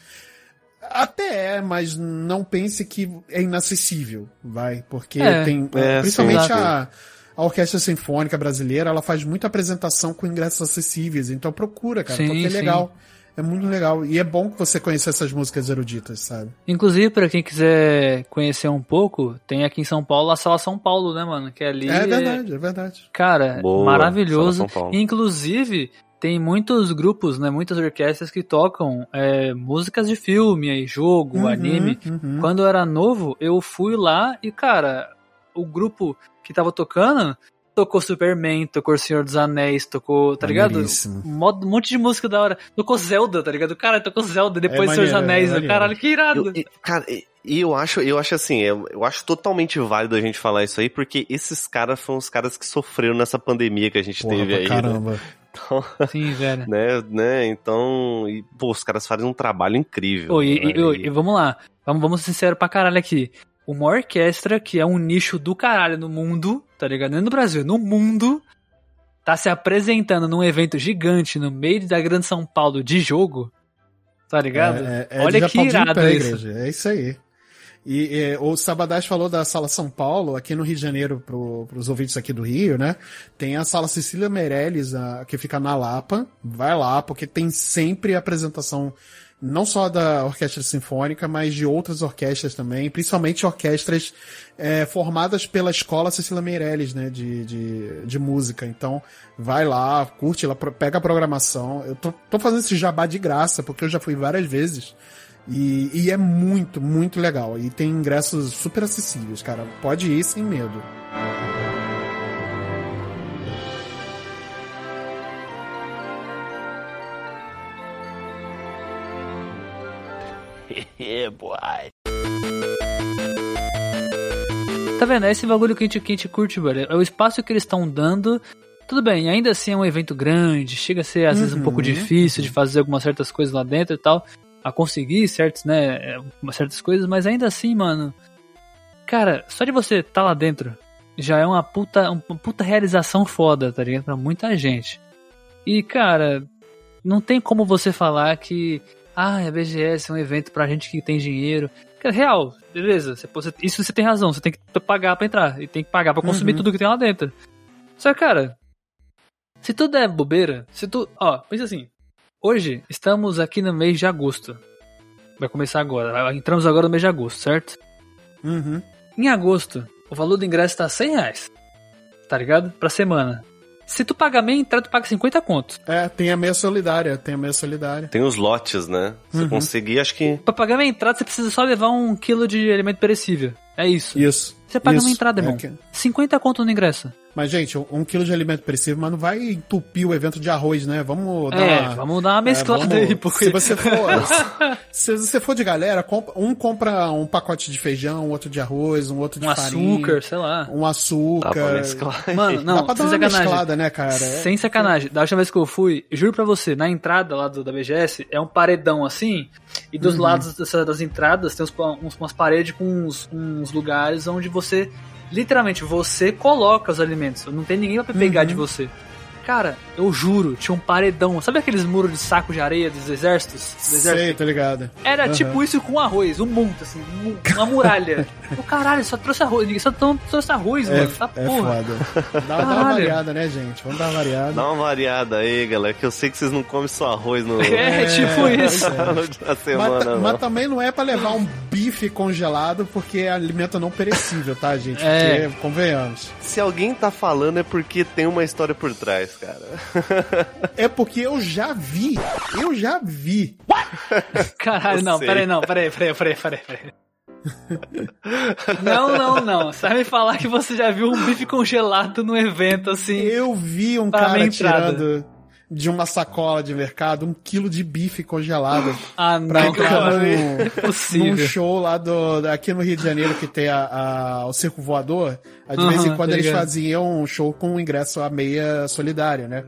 Speaker 1: Até é, mas não pense que é inacessível, vai, porque
Speaker 3: É.
Speaker 1: tem,
Speaker 2: É,
Speaker 1: principalmente
Speaker 2: sim.
Speaker 1: a, a Orquestra Sinfônica Brasileira, ela faz muita apresentação com ingressos acessíveis, então procura, cara,
Speaker 3: Sim,
Speaker 1: porque é
Speaker 3: sim.
Speaker 1: Legal. É muito legal. E é bom que você conheça essas músicas eruditas, sabe?
Speaker 3: Inclusive, pra quem quiser conhecer um pouco, tem aqui em São Paulo a Sala São Paulo, né, mano? Que ali
Speaker 1: É verdade, é verdade.
Speaker 3: Cara,
Speaker 2: Boa,
Speaker 3: maravilhoso.
Speaker 2: Sala São Paulo.
Speaker 3: Inclusive, tem muitos grupos, né, muitas orquestras que tocam é, músicas de filme, aí, jogo,
Speaker 1: Uhum,
Speaker 3: anime.
Speaker 1: uhum.
Speaker 3: Quando eu era novo, eu fui lá e, cara, o grupo que tava tocando tocou Superman, tocou Senhor dos Anéis, tocou, tá ligado? Um mo- monte de música da hora. Tocou Zelda, tá ligado? Cara, tocou Zelda, depois
Speaker 1: É
Speaker 3: Senhor dos
Speaker 1: é
Speaker 3: Anéis.
Speaker 1: maneiro.
Speaker 3: Caralho, que irado.
Speaker 2: Eu- e- cara, e e eu acho, eu acho assim, eu, eu acho totalmente válido a gente falar isso aí, porque esses caras foram os caras que sofreram nessa pandemia que a gente
Speaker 1: Porra,
Speaker 2: teve aí. Né?
Speaker 1: caramba.
Speaker 2: Então,
Speaker 3: Sim, velho.
Speaker 2: né, né, então, e, pô, os caras fazem um trabalho incrível.
Speaker 3: Ô, e,
Speaker 2: né,
Speaker 3: e- e vamos lá, vamos, vamos ser sinceros pra caralho aqui. Uma orquestra que é um nicho do caralho no mundo, tá ligado? Nem no Brasil, no mundo, tá se apresentando num evento gigante no meio da Grande São Paulo de jogo, tá ligado?
Speaker 1: É, é, é
Speaker 3: Olha que irado
Speaker 1: pé,
Speaker 3: isso.
Speaker 1: igreja. É isso aí. E, é, o Sabadás falou da Sala São Paulo, aqui no Rio de Janeiro, pro, pros ouvintes aqui do Rio, né? Tem a Sala Cecília Meirelles, a- que fica na Lapa. Vai lá, porque tem sempre apresentação, não só da Orquestra Sinfônica, mas de outras orquestras também, principalmente orquestras é, formadas pela Escola Cecília Meirelles, né? De, de, de música. Então, vai lá, curte lá, pega a programação. Eu tô, tô fazendo esse jabá de graça, porque eu já fui várias vezes. E, e é muito, muito legal. E tem ingressos super acessíveis, cara. Pode ir sem medo.
Speaker 3: Tá vendo? É esse bagulho que a gente, que a gente curte, velho. É o espaço que eles estão dando Tudo bem, ainda assim é um evento grande, chega a ser às vezes um
Speaker 1: Uhum,
Speaker 3: pouco difícil de fazer algumas certas coisas lá dentro e tal, a conseguir certos, né, certas coisas, mas ainda assim, mano, cara, só de você estar tá lá dentro já é uma puta, uma puta realização foda, tá ligado? Pra muita gente. E, cara, não tem como você falar que, ah, a BGS é um evento pra gente que tem dinheiro. Cara, real, beleza, você, você- isso você tem razão, você tem que pagar pra entrar, e tem que pagar pra consumir
Speaker 1: Uhum.
Speaker 3: tudo que tem lá dentro. Só que, cara, se tudo é bobeira, se tu. Ó, pensa assim. Hoje estamos aqui no mês de agosto. Vai começar agora. Entramos agora no mês de agosto, certo?
Speaker 1: Uhum.
Speaker 3: Em agosto, o valor do ingresso tá 100 reais. Tá ligado? Pra semana. Se tu pagar meia entrada, tu paga 50 conto.
Speaker 1: É, tem a meia solidária, tem a meia solidária.
Speaker 2: Tem os lotes, né? Se
Speaker 1: Uhum.
Speaker 2: conseguir, acho que.
Speaker 3: Pra pagar meia entrada, você precisa só levar um quilo de alimento perecível. É isso.
Speaker 1: Isso.
Speaker 3: Você paga
Speaker 1: isso.
Speaker 3: uma entrada,
Speaker 1: É
Speaker 3: irmão.
Speaker 1: que-
Speaker 3: 50 conto no ingresso.
Speaker 1: Mas, gente, um, um quilo de alimento perecível, mas não vai entupir o evento de arroz, né? Vamos dar
Speaker 3: é,
Speaker 1: uma...
Speaker 3: vamos dar uma mesclada
Speaker 1: É, vamos-
Speaker 3: aí, porque.
Speaker 1: Se você for, se você for de galera, um compra um pacote de feijão, outro de arroz, um outro de
Speaker 3: um
Speaker 1: farinha,
Speaker 3: açúcar, sei lá.
Speaker 1: um
Speaker 2: Dá
Speaker 1: açúcar.
Speaker 2: pra mesclar.
Speaker 3: Mano, não,
Speaker 1: Dá pra dar
Speaker 3: sem
Speaker 1: uma
Speaker 3: sacanagem.
Speaker 1: mesclada, né, cara? É-
Speaker 3: Sem sacanagem. Da última vez que eu fui, juro pra você, na entrada lá do, da BGS, é um paredão assim, e dos
Speaker 1: Uhum.
Speaker 3: lados dessa- das entradas tem uns, uns- umas paredes com uns, uns lugares onde você, literalmente, você coloca os alimentos. Não tem ninguém pra pegar
Speaker 1: Uhum.
Speaker 3: de você. Cara, eu juro, tinha um paredão. Sabe aqueles muros de saco de areia dos exércitos? Do
Speaker 1: Sei,
Speaker 3: exército?
Speaker 1: tá ligado?
Speaker 3: Era
Speaker 1: Aham.
Speaker 3: tipo isso com arroz, um monte, assim, um- uma muralha. o caralho, só trouxe arroz, só tão- trouxe arroz,
Speaker 1: É,
Speaker 3: mano. Tá
Speaker 1: é
Speaker 3: porra.
Speaker 1: foda. Dá, dá uma variada, né, gente? Vamos dar uma variada.
Speaker 2: Dá uma variada aí, galera, que eu sei que vocês não comem só arroz no.
Speaker 3: É, tipo isso.
Speaker 1: pois
Speaker 2: na semana,
Speaker 1: Mas,
Speaker 2: não.
Speaker 1: mas também não é pra levar um bife congelado, porque é alimento não perecível, tá, gente?
Speaker 3: É.
Speaker 1: Porque, convenhamos.
Speaker 2: Se alguém tá falando é porque tem uma história por trás, cara.
Speaker 1: É porque eu já vi. Eu já vi.
Speaker 3: Caralho,
Speaker 2: Eu
Speaker 3: não,
Speaker 2: sei.
Speaker 3: peraí, não, peraí, peraí, peraí, peraí, peraí. Não, não, não. Você vai me falar que você já viu um bife congelado no evento, assim.
Speaker 1: Eu vi um cara tirando de uma sacola de mercado um quilo de bife congelado
Speaker 3: Ah,
Speaker 1: pra
Speaker 3: não,
Speaker 1: entrar
Speaker 3: cara.
Speaker 1: num, num
Speaker 3: Possível.
Speaker 1: show lá do, aqui no Rio de Janeiro que tem a, a- o Circo Voador. Aí De vez em quando
Speaker 3: tá
Speaker 1: eles faziam um show com ingresso a meia solidário, né?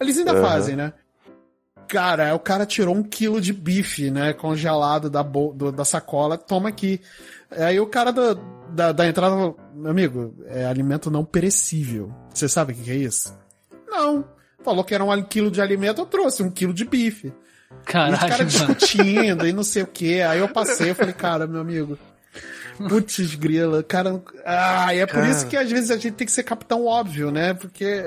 Speaker 1: Eles ainda fazem, né? Cara, o cara tirou um quilo de bife, né? Congelado da, do- da sacola, toma aqui. Aí o cara da, da, da entrada falou, meu amigo, é alimento não perecível. Você sabe o que, que é isso? Não. Falou que era um quilo de alimento, eu trouxe um quilo de bife. E os
Speaker 3: Caralho,
Speaker 1: caras discutindo e não sei o que. Aí eu passei, eu falei, cara, meu amigo. Putz, grila, cara. Ah, e é por
Speaker 2: Cara.
Speaker 1: isso que às vezes a gente tem que ser capitão óbvio, né? Porque.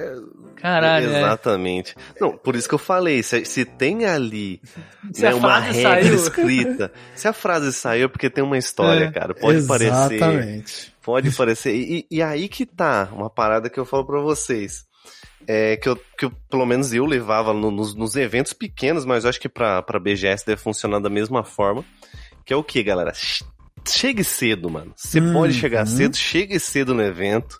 Speaker 3: Caralho, é.
Speaker 2: Exatamente. Não, por isso que eu falei, se, se tem ali
Speaker 3: Se
Speaker 2: né,
Speaker 3: a
Speaker 2: uma regra
Speaker 3: saiu.
Speaker 2: escrita, se a frase saiu é porque tem uma história,
Speaker 3: É.
Speaker 2: cara. Pode parecer.
Speaker 1: Exatamente.
Speaker 2: Pode parecer. E, e aí que tá uma parada que eu falo pra vocês. É, que, eu, que eu, pelo menos eu levava no- nos, nos eventos pequenos, mas eu acho que pra, pra BGS deve funcionar da mesma forma. Que é o que, galera? Che- Chegue cedo, mano. Você
Speaker 1: Uhum.
Speaker 2: pode chegar cedo, chegue cedo no evento.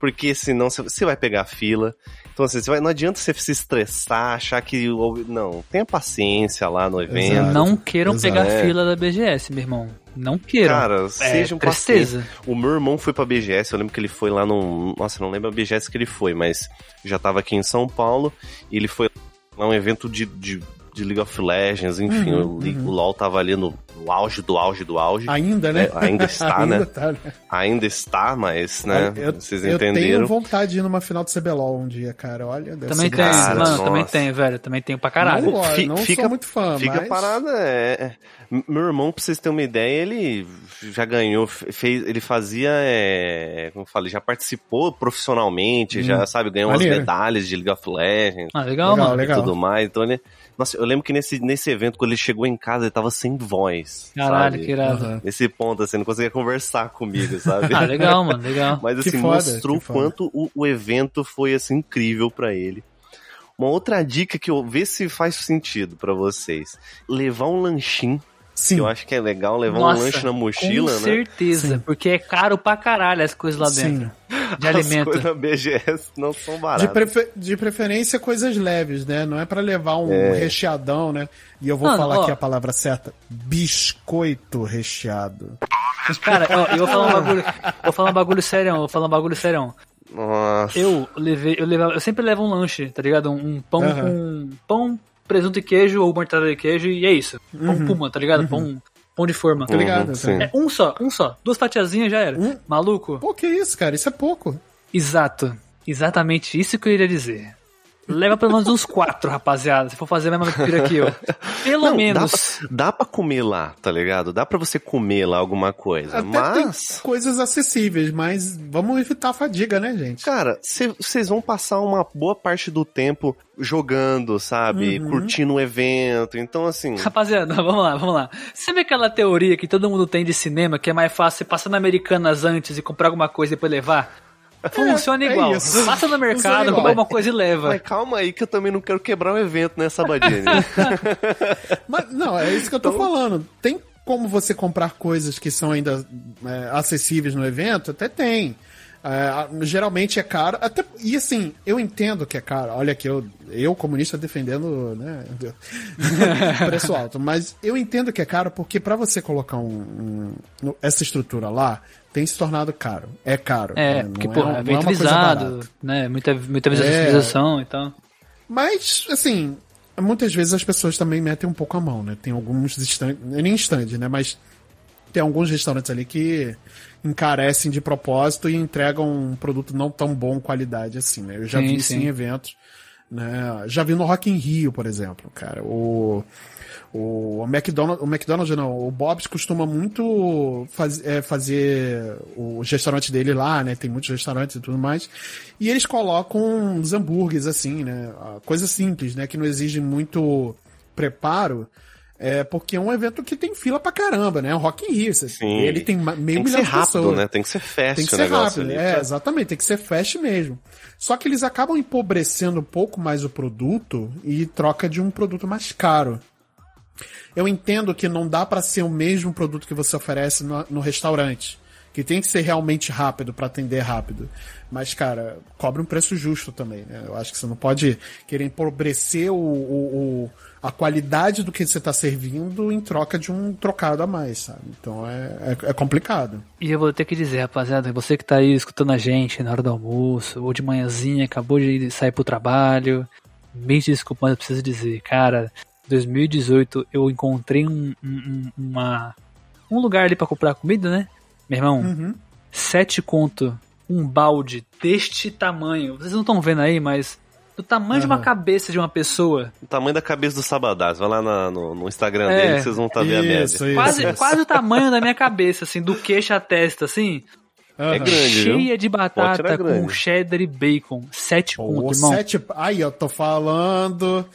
Speaker 2: Porque senão você- vai pegar fila. Então, assim, vai, não adianta você se estressar, achar que. Não, tenha paciência lá no evento.
Speaker 1: Exato.
Speaker 3: Não queiram
Speaker 1: Exato.
Speaker 3: pegar
Speaker 2: É.
Speaker 3: fila da BGS, meu irmão. Não queiram.
Speaker 2: Cara,
Speaker 3: é
Speaker 2: sejam pacientes.
Speaker 3: tristeza.
Speaker 2: O meu irmão foi pra BGS, eu lembro que ele foi lá num. Nossa, eu não lembro a BGS que ele foi, mas já tava aqui em São Paulo e ele foi lá um evento de, de, de League of Legends, enfim,
Speaker 1: Uhum,
Speaker 2: o, League- o LoL tava ali no, no auge do auge do auge.
Speaker 1: Ainda, né?
Speaker 2: É, ainda está,
Speaker 1: Ainda
Speaker 2: né?
Speaker 1: tá, né?
Speaker 2: Ainda está, mas, né?
Speaker 1: eu,
Speaker 2: vocês
Speaker 1: eu tenho
Speaker 2: entenderam.
Speaker 1: vontade de ir numa final de CBLOL um dia, cara. Olha, deve
Speaker 3: Também
Speaker 1: ser
Speaker 3: tem,
Speaker 2: Cara,
Speaker 3: mano,
Speaker 2: nossa.
Speaker 3: também tem, velho. Também tem pra caralho.
Speaker 1: Não, não
Speaker 2: fica-
Speaker 1: sou muito fã,
Speaker 2: Fica
Speaker 1: mas...
Speaker 2: parada, é, é. Meu irmão, pra vocês terem uma ideia, ele já ganhou, fez, ele fazia, é, como eu falei, já participou profissionalmente,
Speaker 1: Hum,
Speaker 2: já, sabe, ganhou umas
Speaker 1: maneiro.
Speaker 2: medalhas de League of Legends
Speaker 3: Ah, legal,
Speaker 1: Legal,
Speaker 3: mano.
Speaker 1: legal.
Speaker 2: e tudo mais. Então ele. Nossa, eu lembro que nesse, nesse evento, quando ele chegou em casa, ele tava sem voz.
Speaker 3: Caralho,
Speaker 2: sabe?
Speaker 3: que irado.
Speaker 1: Aham.
Speaker 2: Nesse ponto, assim, não conseguia conversar comigo, sabe?
Speaker 3: Ah, legal, mano, legal.
Speaker 2: Mas assim,
Speaker 1: foda,
Speaker 2: mostrou quanto o, o evento foi assim incrível pra ele. Uma outra dica que eu vê se faz sentido pra vocês. Levar um lanchinho,
Speaker 1: Sim.
Speaker 2: que eu acho que é legal levar
Speaker 3: Nossa,
Speaker 2: um lanche na mochila,
Speaker 3: Com
Speaker 2: né?
Speaker 3: certeza,
Speaker 1: Sim.
Speaker 3: porque é caro pra caralho as coisas lá
Speaker 1: Sim.
Speaker 3: dentro. De
Speaker 2: As
Speaker 3: alimento.
Speaker 2: coisas na BGS não são
Speaker 1: De,
Speaker 2: baratas.
Speaker 1: prefe- de preferência, coisas leves, né? Não é pra levar um
Speaker 2: É.
Speaker 1: recheadão, né? E eu vou
Speaker 3: Mano,
Speaker 1: falar
Speaker 3: ó.
Speaker 1: aqui a palavra certa: biscoito recheado.
Speaker 3: Cara, ó, eu vou falar um bagulho. Vou falar um bagulho sério, vou falar um bagulho sério.
Speaker 2: Nossa.
Speaker 3: Eu levei, eu levava, eu sempre levo um lanche, tá ligado? Um, um pão
Speaker 1: Aham.
Speaker 3: com pão, presunto e queijo ou mortadela de queijo e é isso. Pão puma, tá ligado? Pão, pão de forma.
Speaker 1: Tá ligado?
Speaker 2: Uhum, sim.
Speaker 3: É um só, um só. Duas fatiazinhas já era.
Speaker 1: Um?
Speaker 3: Maluco?
Speaker 1: Pô, que isso, cara? Isso é pouco.
Speaker 3: Exato. Exatamente isso que eu iria dizer. Leva pelo menos uns quatro, rapaziada. Se for fazer a mesma pira que eu. Pelo
Speaker 2: Não,
Speaker 3: menos.
Speaker 2: Dá pra, dá pra comer lá, tá ligado? Dá pra você comer lá alguma coisa.
Speaker 1: Até
Speaker 2: mas.
Speaker 1: tem coisas acessíveis, mas vamos evitar a fadiga, né, gente?
Speaker 2: Cara, vocês vão passar uma boa parte do tempo jogando, sabe?
Speaker 1: Uhum.
Speaker 2: Curtindo o evento. Então, assim.
Speaker 3: Rapaziada, vamos lá, vamos lá. Sabe aquela teoria que todo mundo tem de cinema, que é mais fácil você passar na Americanas antes e comprar alguma coisa e depois levar? Funciona
Speaker 1: é
Speaker 3: igual.
Speaker 1: isso.
Speaker 3: Passa no mercado, compra alguma coisa e leva.
Speaker 2: Mas calma aí que eu também não quero quebrar o evento, né, Sabadini?
Speaker 1: Mas, não, é isso que eu tô
Speaker 2: Então-
Speaker 1: falando. Tem como você comprar coisas que são ainda é, acessíveis no evento? Até tem. É, geralmente é caro. Até, e assim, eu entendo que é caro. Olha que eu, eu comunista, defendendo né, preço alto. Mas eu entendo que é caro porque para você colocar um, um- essa estrutura lá, tem se tornado caro. É caro.
Speaker 3: É,
Speaker 1: né?
Speaker 3: porque, pô, é bem
Speaker 1: coisa
Speaker 3: visado,
Speaker 1: barata.
Speaker 3: né? Muita, muita
Speaker 1: É.
Speaker 3: visualização e tal.
Speaker 1: Mas, assim, muitas vezes as pessoas também metem um pouco a mão, né? Tem alguns estandes, nem estande, né? Mas tem alguns restaurantes ali que encarecem de propósito e entregam um produto não tão bom qualidade assim, né? Eu já
Speaker 3: Sim,
Speaker 1: vi isso em eventos, né? Já vi no Rock in Rio, por exemplo, cara. O o McDonald's, o McDonald's não, o Bob's costuma muito faz, é, fazer os restaurantes dele lá, né? Tem muitos restaurantes e tudo mais. E eles colocam uns hambúrgueres assim, né? Ah, Coisa simples, né? Que não exige muito preparo. É porque é um evento que tem fila pra caramba, né? O Rock in Rio.
Speaker 2: Sim.
Speaker 1: Ele tem meio
Speaker 2: Tem que
Speaker 1: milhão
Speaker 2: ser
Speaker 1: de
Speaker 2: rápido,
Speaker 1: pessoas.
Speaker 2: né? Tem que ser fast
Speaker 1: Tem que ser rápido,
Speaker 2: ali.
Speaker 1: é,
Speaker 2: tá?
Speaker 1: exatamente, tem que ser fast mesmo. Só que eles acabam empobrecendo um pouco mais o produto e troca de um produto mais caro. Eu entendo que não dá pra ser o mesmo produto que você oferece no, no restaurante, que tem que ser realmente rápido pra atender rápido. Mas, cara, cobra um preço justo também, né? Eu acho que você não pode querer empobrecer o, o- o- a qualidade do que você tá servindo em troca de um trocado a mais, sabe? Então é, é, é complicado.
Speaker 3: E eu vou ter que dizer, rapaziada, você que tá aí escutando a gente na hora do almoço, ou de manhãzinha, acabou de sair pro trabalho, me desculpa, mas eu preciso dizer, cara, 2018 eu encontrei um, um, um- uma, um lugar ali pra comprar comida, né? Meu irmão,
Speaker 1: Uhum.
Speaker 3: sete conto, um balde deste tamanho. Vocês não estão vendo aí, mas do tamanho de uma cabeça de uma pessoa.
Speaker 2: O tamanho da cabeça do Sabadás. Vai lá na- no, no Instagram
Speaker 3: É.
Speaker 2: dele que vocês vão tá ver a média.
Speaker 1: Isso, isso.
Speaker 3: Quase, quase o tamanho da minha cabeça, assim, do queixo à testa, assim.
Speaker 2: É
Speaker 1: Aham.
Speaker 2: grande, viu?
Speaker 3: cheia de
Speaker 2: Pode
Speaker 3: batata com cheddar e bacon. Sete
Speaker 1: Pô,
Speaker 3: conto, irmão. Sete,
Speaker 1: sete... Aí, eu tô falando.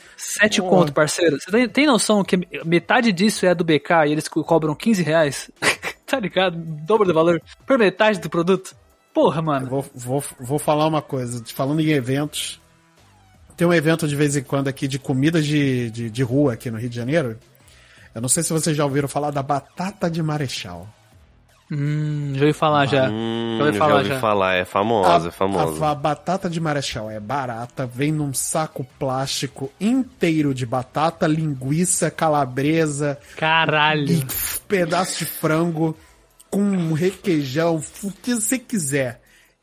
Speaker 1: Pô.
Speaker 3: conto, parceiro. Você tem, tem noção que metade disso é a do BK e eles co- cobram 15 reais? tá ligado? Dobro do valor. Por metade do produto. Porra, mano.
Speaker 1: Vou, vou, vou falar uma coisa. Falando em eventos. Tem um evento de vez em quando aqui de comida de, de, de rua aqui no Rio de Janeiro. Eu não sei se vocês já ouviram falar da batata de Marechal.
Speaker 3: Hum, já ouvi falar já.
Speaker 2: Hum,
Speaker 3: Já ouvi
Speaker 2: já
Speaker 3: falar
Speaker 2: ouvi
Speaker 3: já.
Speaker 2: falar. É famosa, é famosa.
Speaker 1: A, a batata de Marechal é barata, vem num saco plástico inteiro de batata, linguiça, calabresa,
Speaker 3: Caralho.
Speaker 1: e pedaço de frango com requeijão, o que você quiser.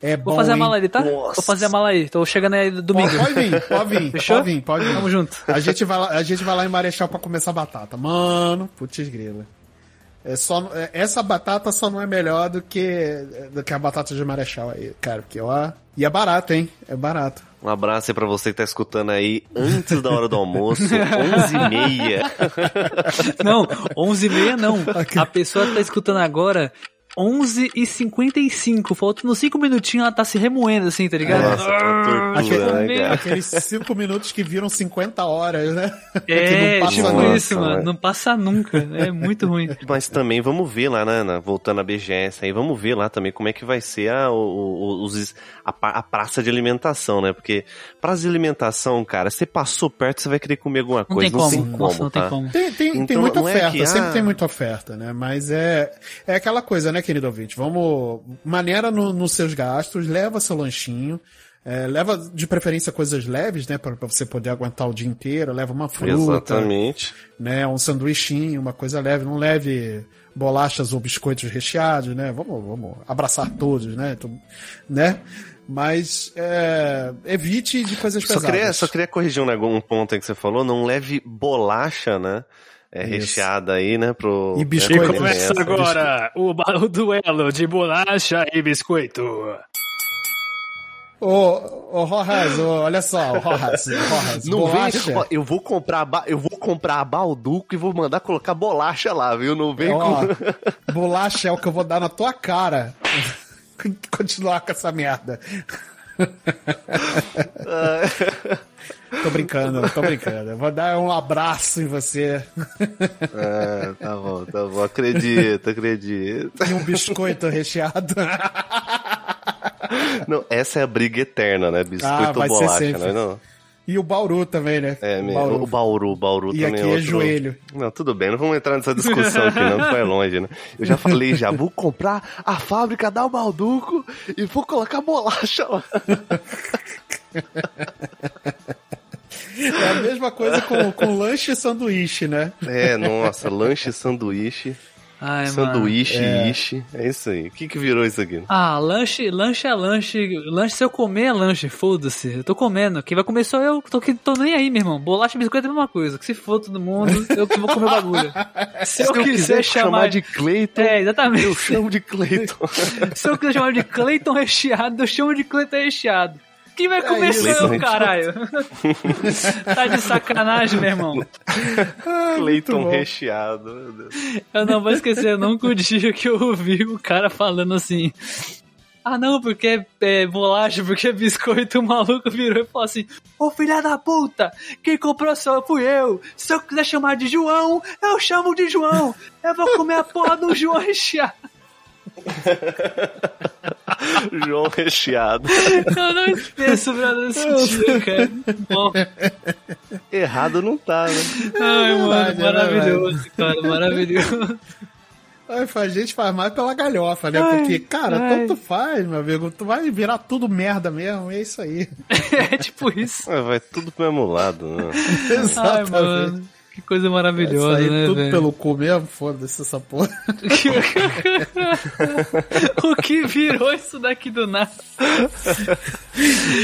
Speaker 1: É bom,
Speaker 3: Vou fazer a mala aí, tá?
Speaker 2: Nossa.
Speaker 3: Vou fazer a mala aí. Tô chegando aí domingo.
Speaker 1: Pode vir, pode vir,
Speaker 3: Fechou?
Speaker 1: pode vir, pode vir.
Speaker 3: Tamo junto.
Speaker 1: A gente vai lá, a gente vai lá em Marechal pra comer essa batata. Mano, putz grila. É só, é- essa batata só não é melhor do que, do que a batata de Marechal aí, cara, porque ó, e é barato, hein? É barato.
Speaker 2: Um abraço aí pra você que tá escutando aí antes da hora do almoço, 11h30.
Speaker 3: Não, 11 e meia não. A pessoa tá escutando agora 11 e 55. Faltando 5 minutinhos, ela tá se remoendo assim, tá ligado?
Speaker 2: Nossa, que tortura,
Speaker 1: Aquele-
Speaker 2: né?
Speaker 1: Aqueles cinco minutos que viram 50 horas, né?
Speaker 3: É,
Speaker 1: que não passa
Speaker 3: tipo
Speaker 2: nunca.
Speaker 3: isso, mano. Não passa nunca. É muito ruim.
Speaker 2: Mas também vamos ver lá, né, Ana? voltando à BGS aí, vamos ver lá também como é que vai ser a, os, a, a praça de alimentação, né? Porque praça de alimentação, cara, você passou perto, você vai querer comer alguma
Speaker 3: Não
Speaker 2: coisa.
Speaker 3: tem como.
Speaker 2: Não tem
Speaker 3: Nossa,
Speaker 2: como,
Speaker 3: não tem
Speaker 2: tá?
Speaker 3: como.
Speaker 1: Tem, tem, tem
Speaker 2: Então,
Speaker 1: muita
Speaker 2: não é
Speaker 1: oferta,
Speaker 2: que,
Speaker 1: sempre
Speaker 2: ah,
Speaker 1: tem muita oferta, né? Mas é, é aquela coisa, né, querido ouvinte? Vamos, maneira no- nos seus gastos, leva seu lanchinho, É, leva de preferência coisas leves, né? Pra você poder aguentar o dia inteiro. Leva uma fruta,
Speaker 2: Exatamente.
Speaker 1: né? Um sanduichinho, uma coisa leve. Não leve bolachas ou biscoitos recheados, né? Vamos, vamos abraçar todos, né? Né? Mas é, evite de coisas
Speaker 2: Só
Speaker 1: pesadas.
Speaker 2: queria, só queria corrigir um, nego- um ponto aí que você falou. Não leve bolacha, né? É, recheada aí, né? Pro,
Speaker 1: E
Speaker 2: né,
Speaker 1: biscoito. E
Speaker 3: Começa agora o, o duelo de bolacha e biscoito.
Speaker 1: Ô, ô, Rojas, ô, olha só, Rojas, Rojas,
Speaker 2: Não
Speaker 1: bolacha.
Speaker 2: vem, ó, eu vou comprar, eu vou comprar a balduco e vou mandar colocar bolacha lá, viu? Não vem
Speaker 1: Ó,
Speaker 2: com
Speaker 1: bolacha é o que eu vou dar na tua cara. Continuar com essa merda. tô brincando, tô brincando. Vou dar um abraço em você
Speaker 2: Ah, tá bom, tá bom. Acredito, acredito.
Speaker 1: e um biscoito recheado.
Speaker 2: Não, essa é a briga eterna, né? Biscoito
Speaker 1: Ah,
Speaker 2: bolacha, né? Não,
Speaker 1: E o Bauru também, né?
Speaker 2: é,
Speaker 1: o. Bauru.
Speaker 2: o Bauru, o Bauru
Speaker 1: E
Speaker 2: também
Speaker 1: aqui
Speaker 2: é
Speaker 1: é
Speaker 2: outro...
Speaker 1: joelho.
Speaker 2: Não, tudo bem, não vamos entrar nessa discussão aqui, não, que vai longe, né? Eu já falei já, vou comprar a fábrica da Balduco e vou colocar bolacha lá.
Speaker 1: É a mesma coisa com, com lanche e sanduíche, né?
Speaker 2: É, nossa, lanche sanduíche,
Speaker 3: Ai,
Speaker 2: sanduíche,
Speaker 1: É.
Speaker 2: ishi, é isso aí. O que que virou isso aqui?
Speaker 3: Ah, lanche, lanche é lanche. Lanche, se eu comer é lanche, foda-se. Eu tô comendo. Quem vai comer sou eu. Tô, tô nem aí, meu irmão. Bolacha e biscoito é a mesma coisa. Que se for todo mundo, eu que vou comer o bagulho. Se eu, quiser, chamar de.
Speaker 2: Cleiton,
Speaker 3: É, exatamente.
Speaker 2: eu chamo de Cleiton.
Speaker 3: Se eu quiser chamar de Cleiton recheado, eu chamo de Cleiton recheado. Quem vai comer
Speaker 1: isso.
Speaker 3: sou eu, caralho. tá de sacanagem, meu irmão.
Speaker 1: Ah,
Speaker 2: Cleiton recheado, meu Deus.
Speaker 3: Eu não vou esquecer nunca o dia que eu ouvi o cara falando assim. Ah, não, porque é bolacha, porque é biscoito, o maluco virou e falou assim: Ô filha da puta, quem comprou só fui eu. Se eu quiser chamar de João, eu chamo de João. Eu vou comer a porra do João recheado.
Speaker 2: João recheado.
Speaker 3: Eu não esqueço, brother, desse dia, cara. Bom,
Speaker 2: Errado não tá, né?
Speaker 3: ai, mano,
Speaker 1: verdade, é
Speaker 3: maravilhoso, cara, maravilhoso.
Speaker 1: Ai, a gente faz mais pela galhofa, né?
Speaker 3: Ai,
Speaker 1: Porque, cara,
Speaker 3: ai.
Speaker 1: tanto faz, meu amigo. Tu vai virar tudo merda mesmo, é isso aí.
Speaker 3: É tipo isso.
Speaker 2: Vai tudo pro mesmo lado, né?
Speaker 3: Ai,
Speaker 1: Exatamente.
Speaker 3: mano, que coisa
Speaker 1: Vai
Speaker 3: maravilhosa,
Speaker 1: sair
Speaker 3: né,
Speaker 1: tudo
Speaker 3: velho?
Speaker 1: pelo cu mesmo, foda-se essa porra.
Speaker 3: o que virou isso daqui do nada?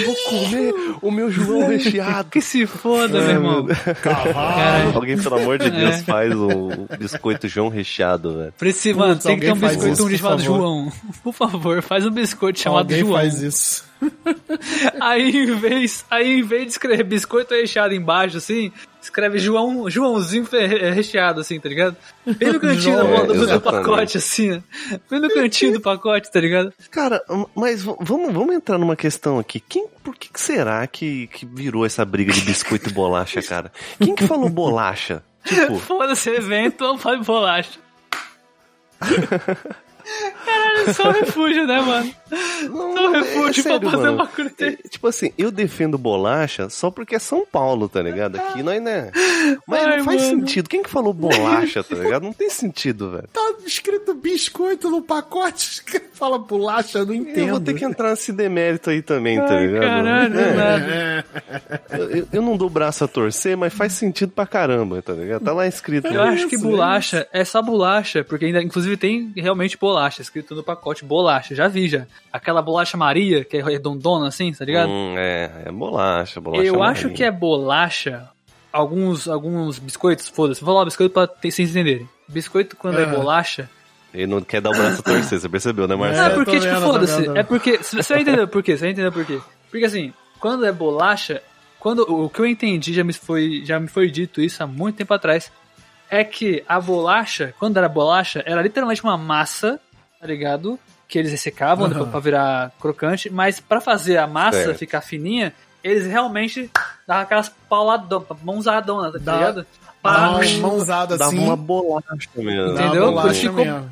Speaker 2: Vou comer o meu João recheado.
Speaker 3: Que se foda, meu irmão. Caralho.
Speaker 2: Alguém, pelo amor de Deus,
Speaker 3: É.
Speaker 2: faz o biscoito João recheado, velho.
Speaker 3: Precisa, mano, tem que ter um biscoito
Speaker 1: isso, por
Speaker 3: chamado
Speaker 1: favor.
Speaker 3: João. Por favor, faz um biscoito chamado
Speaker 1: Alguém
Speaker 3: João.
Speaker 1: faz isso.
Speaker 3: Aí em vez, aí em vez de escrever biscoito recheado embaixo, assim, escreve João, Joãozinho fe- recheado, assim, tá ligado? Bem no cantinho
Speaker 1: João,
Speaker 3: do, do- pacote, assim, ó. Bem no cantinho do pacote, tá ligado?
Speaker 2: Cara, mas vamos, vamos entrar numa questão aqui. Quem, por que, será que, que virou essa briga de biscoito e bolacha, cara? Quem que falou bolacha? Tipo,
Speaker 3: Foda-se evento, não faz bolacha. Caralho, só refúgio, né, mano?
Speaker 2: não,
Speaker 3: Só refúgio pra
Speaker 2: sério,
Speaker 3: fazer
Speaker 2: mano.
Speaker 3: uma coisa.
Speaker 2: É, Tipo assim, eu defendo bolacha só porque é São Paulo, tá ligado? Aqui nós, né? Mas
Speaker 3: Ai,
Speaker 2: não faz
Speaker 3: mano.
Speaker 2: sentido. Quem que falou bolacha, tá ligado? Não tem sentido, velho.
Speaker 1: Tá escrito biscoito no pacote. Fala bolacha, não entendo.
Speaker 2: Eu vou ter que entrar nesse demérito aí também, tá
Speaker 3: Ai,
Speaker 2: ligado?
Speaker 3: caralho,
Speaker 2: É,
Speaker 3: nada.
Speaker 2: eu, eu não dou braço a torcer, mas faz sentido pra caramba, tá ligado? Tá lá escrito.
Speaker 3: Eu acho que bolacha é só bolacha, porque ainda, inclusive, tem realmente bolacha, escrito no pacote bolacha, já vi já. Aquela bolacha Maria, que é redondona assim, tá ligado?
Speaker 2: Hum, é, é bolacha, bolacha.
Speaker 3: Eu acho
Speaker 2: Maria.
Speaker 3: que é bolacha, alguns, alguns biscoitos, foda-se, vou falar biscoito pra ter, vocês entenderem. Biscoito, quando é
Speaker 1: Aham.
Speaker 3: bolacha,
Speaker 2: Ele não quer dar o braço a torcer, você percebeu, né,
Speaker 3: Não,
Speaker 2: Marcelo?
Speaker 3: é porque,
Speaker 1: tô
Speaker 3: tipo, foda-se. É porque. Você vai entender por quê? Você vai entender por quê? Porque assim, quando é bolacha, quando o que eu entendi, já me foi, já me foi dito isso há muito tempo atrás, é que a bolacha, quando era bolacha, era literalmente uma massa, tá ligado? Que eles ressecavam depois pra virar crocante, mas pra fazer a massa
Speaker 2: Certo.
Speaker 3: ficar fininha, eles realmente davam aquelas pauladonas, mãozadonas, tá
Speaker 1: Dá-
Speaker 3: ligado?
Speaker 1: Dá uma mãozada
Speaker 2: Dava
Speaker 1: assim.
Speaker 2: uma bolacha mesmo.
Speaker 1: uma
Speaker 3: Entendeu?
Speaker 1: bolacha
Speaker 3: Ficou-
Speaker 1: mesmo.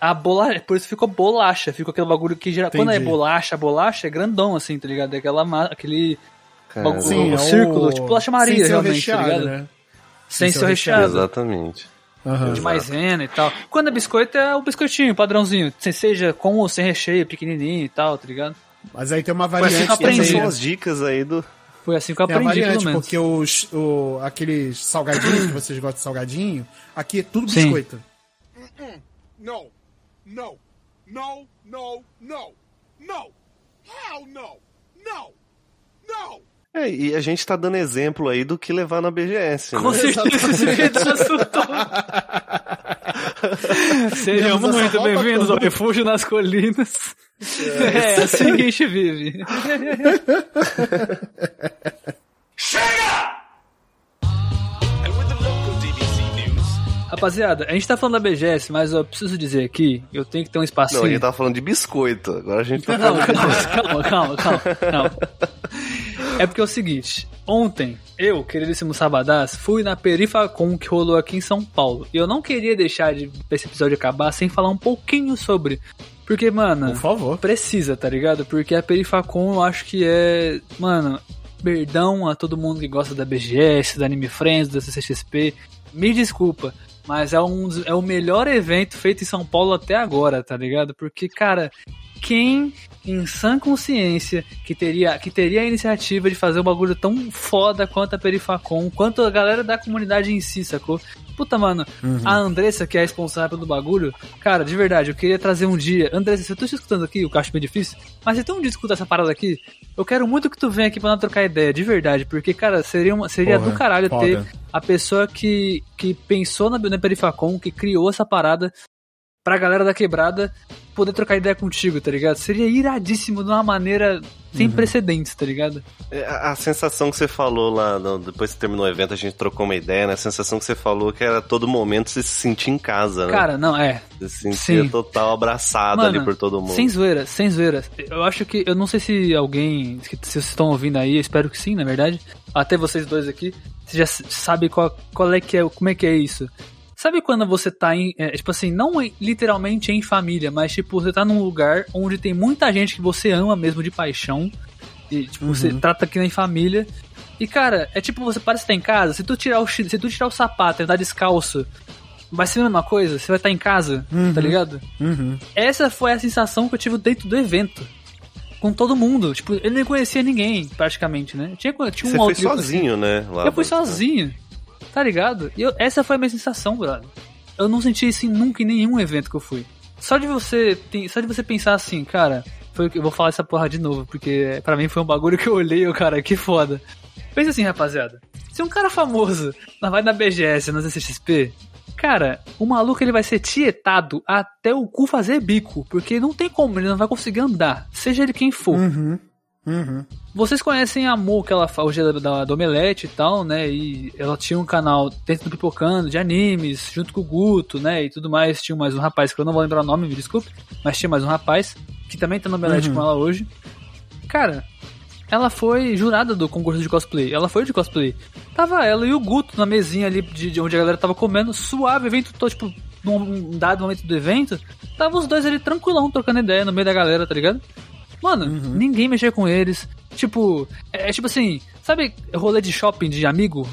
Speaker 3: A bolacha, por isso ficou bolacha, ficou aquele bagulho que geral, quando é bolacha, bolacha é grandão assim, tá ligado? É aquela aquele
Speaker 2: Cara,
Speaker 3: bagulho,
Speaker 1: Sim,
Speaker 3: um
Speaker 1: é
Speaker 3: círculo,
Speaker 1: o...
Speaker 3: tipo bolacha Maria,
Speaker 1: sem ser o
Speaker 3: realmente,
Speaker 1: recheado,
Speaker 3: tá ligado?
Speaker 1: né?
Speaker 3: Sem
Speaker 1: ser
Speaker 3: ser
Speaker 1: o
Speaker 3: recheado,
Speaker 2: Exatamente.
Speaker 1: Aham.
Speaker 3: de maisena e tal. Quando é biscoito é o biscoitinho, padrãozinho, seja com ou sem recheio, pequenininho e tal, tá ligado?
Speaker 1: Mas aí tem uma
Speaker 3: assim
Speaker 1: variante
Speaker 3: que eu aprendi.
Speaker 2: Essas dicas aí do.
Speaker 3: Foi assim que eu aprendi, pelo
Speaker 1: variante,
Speaker 3: menos.
Speaker 1: porque os, o, aqueles salgadinhos que vocês gostam de salgadinho, aqui é tudo
Speaker 3: Sim.
Speaker 1: biscoito.
Speaker 5: No. No. No. No. No. No. Hell no. No. No.
Speaker 2: É, e a gente tá dando exemplo aí do que levar na BGS,
Speaker 3: Com
Speaker 2: né?
Speaker 3: certeza, esse assunto. Sejam muito bem-vindos ao. Refúgio nas Colinas. É, assim que a gente vive.
Speaker 5: And with the local DBC news.
Speaker 3: Rapaziada, a gente tá falando da BGS, mas eu preciso dizer aqui, eu tenho que ter um espacinho.
Speaker 2: Não, a gente tava falando de biscoito. Agora a gente tá
Speaker 3: Não,
Speaker 2: falando.
Speaker 3: calma, calma, calma, calma. É porque é o seguinte, ontem, eu, queridíssimo Sabadás, fui na Perifacon que rolou aqui em São Paulo. E eu não queria deixar de esse episódio acabar sem falar um pouquinho sobre. Porque, mano,
Speaker 1: Por favor.
Speaker 3: precisa, tá ligado? Porque a Perifacon eu acho que é. Mano, perdão a todo mundo que gosta da BGS, da Anime Friends, da CCXP. Me desculpa, mas é, um, é o melhor evento feito em São Paulo até agora, tá ligado? Porque, cara, quem em sã consciência que teria, que teria a iniciativa de fazer um bagulho tão foda quanto a Perifacon, quanto a galera da comunidade em si, sacou? Puta, mano, a Andressa, que é a responsável pelo bagulho, cara, de verdade, eu queria trazer um dia. Andressa, se eu tô te escutando aqui, o que eu acho meio difícil, mas se tem um dia escuta essa parada aqui, eu quero muito que tu venha aqui pra nós trocar ideia, de verdade, porque, cara, seria, uma, seria
Speaker 1: Porra,
Speaker 3: do caralho
Speaker 1: foda.
Speaker 3: ter a pessoa que, que pensou na, na Perifacon, que criou essa parada pra galera da quebrada poder trocar ideia contigo, tá ligado? Seria iradíssimo de uma maneira sem precedentes, tá ligado?
Speaker 2: É, A, a sensação que você falou lá, no- depois que terminou o evento, a gente trocou uma ideia, né? A sensação que você falou que era a todo momento você se sentir em casa, né?
Speaker 3: Cara, não, é.
Speaker 2: Você se sentia
Speaker 3: sim.
Speaker 2: total abraçado
Speaker 3: Mano,
Speaker 2: ali por todo mundo.
Speaker 3: Sem zoeira, sem zoeira. Eu acho que. Eu não sei se alguém. Se vocês estão ouvindo aí, eu espero que sim, na verdade. Até vocês dois aqui. Você já sabe qual, qual é que é. Como é que é isso? Sabe quando você tá em. é, tipo assim, não em- literalmente em família, mas tipo, você tá num lugar onde tem muita gente que você ama mesmo de paixão. E, tipo, você trata que nem família. E, cara, é tipo, você parece estar em casa. Se tu tirar o, se tu tirar o sapato e andar descalço, vai ser a mesma coisa? Você vai estar em casa, tá ligado?
Speaker 1: Uhum.
Speaker 3: Essa foi a sensação que eu tive dentro do evento. Com todo mundo. Tipo, eu nem conhecia ninguém, praticamente, né? Tinha, tinha um
Speaker 2: Você foi
Speaker 3: outro que eu
Speaker 2: sozinho, né? Lá,
Speaker 3: Eu fui sozinho. Tá ligado? E eu- essa foi a minha sensação, brother. Eu não senti isso nunca em nenhum evento que eu fui. Só de você, só de você pensar assim, cara, foi eu vou falar essa porra de novo, porque pra mim foi um bagulho que eu olhei, eu, cara, que foda. Pensa assim, rapaziada. Se um cara famoso vai na BGS, na CCXP, cara, o maluco ele vai ser tietado até o cu fazer bico, porque não tem como, ele não vai conseguir andar, seja ele quem for.
Speaker 1: Uhum. Uhum.
Speaker 3: Vocês conhecem a Mo, que ela fa- hoje da, da, da Omelete e tal, né? E ela tinha um canal dentro do Pipocando de animes, junto com o Guto, né? E tudo mais. Tinha mais um rapaz, que eu não vou lembrar o nome, me desculpe. Mas tinha mais um rapaz, que também tá no Omelete com ela hoje. Cara, ela foi jurada do concurso de cosplay. Ela foi de cosplay. Tava ela e o Guto na mesinha ali de, de onde a galera tava comendo, suave, evento todo, tipo, num dado momento do evento. Tava os dois ali tranquilão, trocando ideia no meio da galera, tá ligado? Mano, ninguém mexia com eles. Tipo, é, é tipo assim, sabe rolê de shopping de amigo?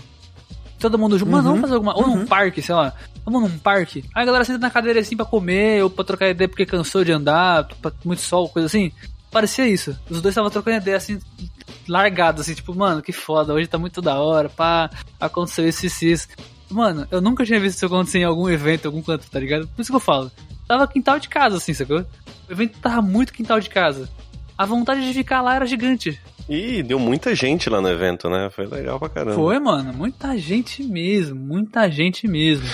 Speaker 3: Todo mundo junto, mano, vamos fazer alguma. Ou num parque, sei lá. Vamos num parque. Aí a galera senta na cadeira assim pra comer, ou pra trocar ideia porque cansou de andar, pra muito sol, coisa assim. Parecia isso. Os dois estavam trocando ideia assim, largados, assim, tipo, mano, que foda, hoje tá muito da hora, pá, aconteceu isso, isso, isso. Mano, eu nunca tinha visto isso acontecer em algum evento, algum canto, tá ligado? Por isso que eu falo. Tava quintal de casa, assim, sacou? O evento tava muito quintal de casa. A vontade de ficar lá era gigante.
Speaker 2: E deu muita gente lá no evento, né? Foi legal pra caramba.
Speaker 3: Foi, mano. Muita gente mesmo. Muita gente mesmo.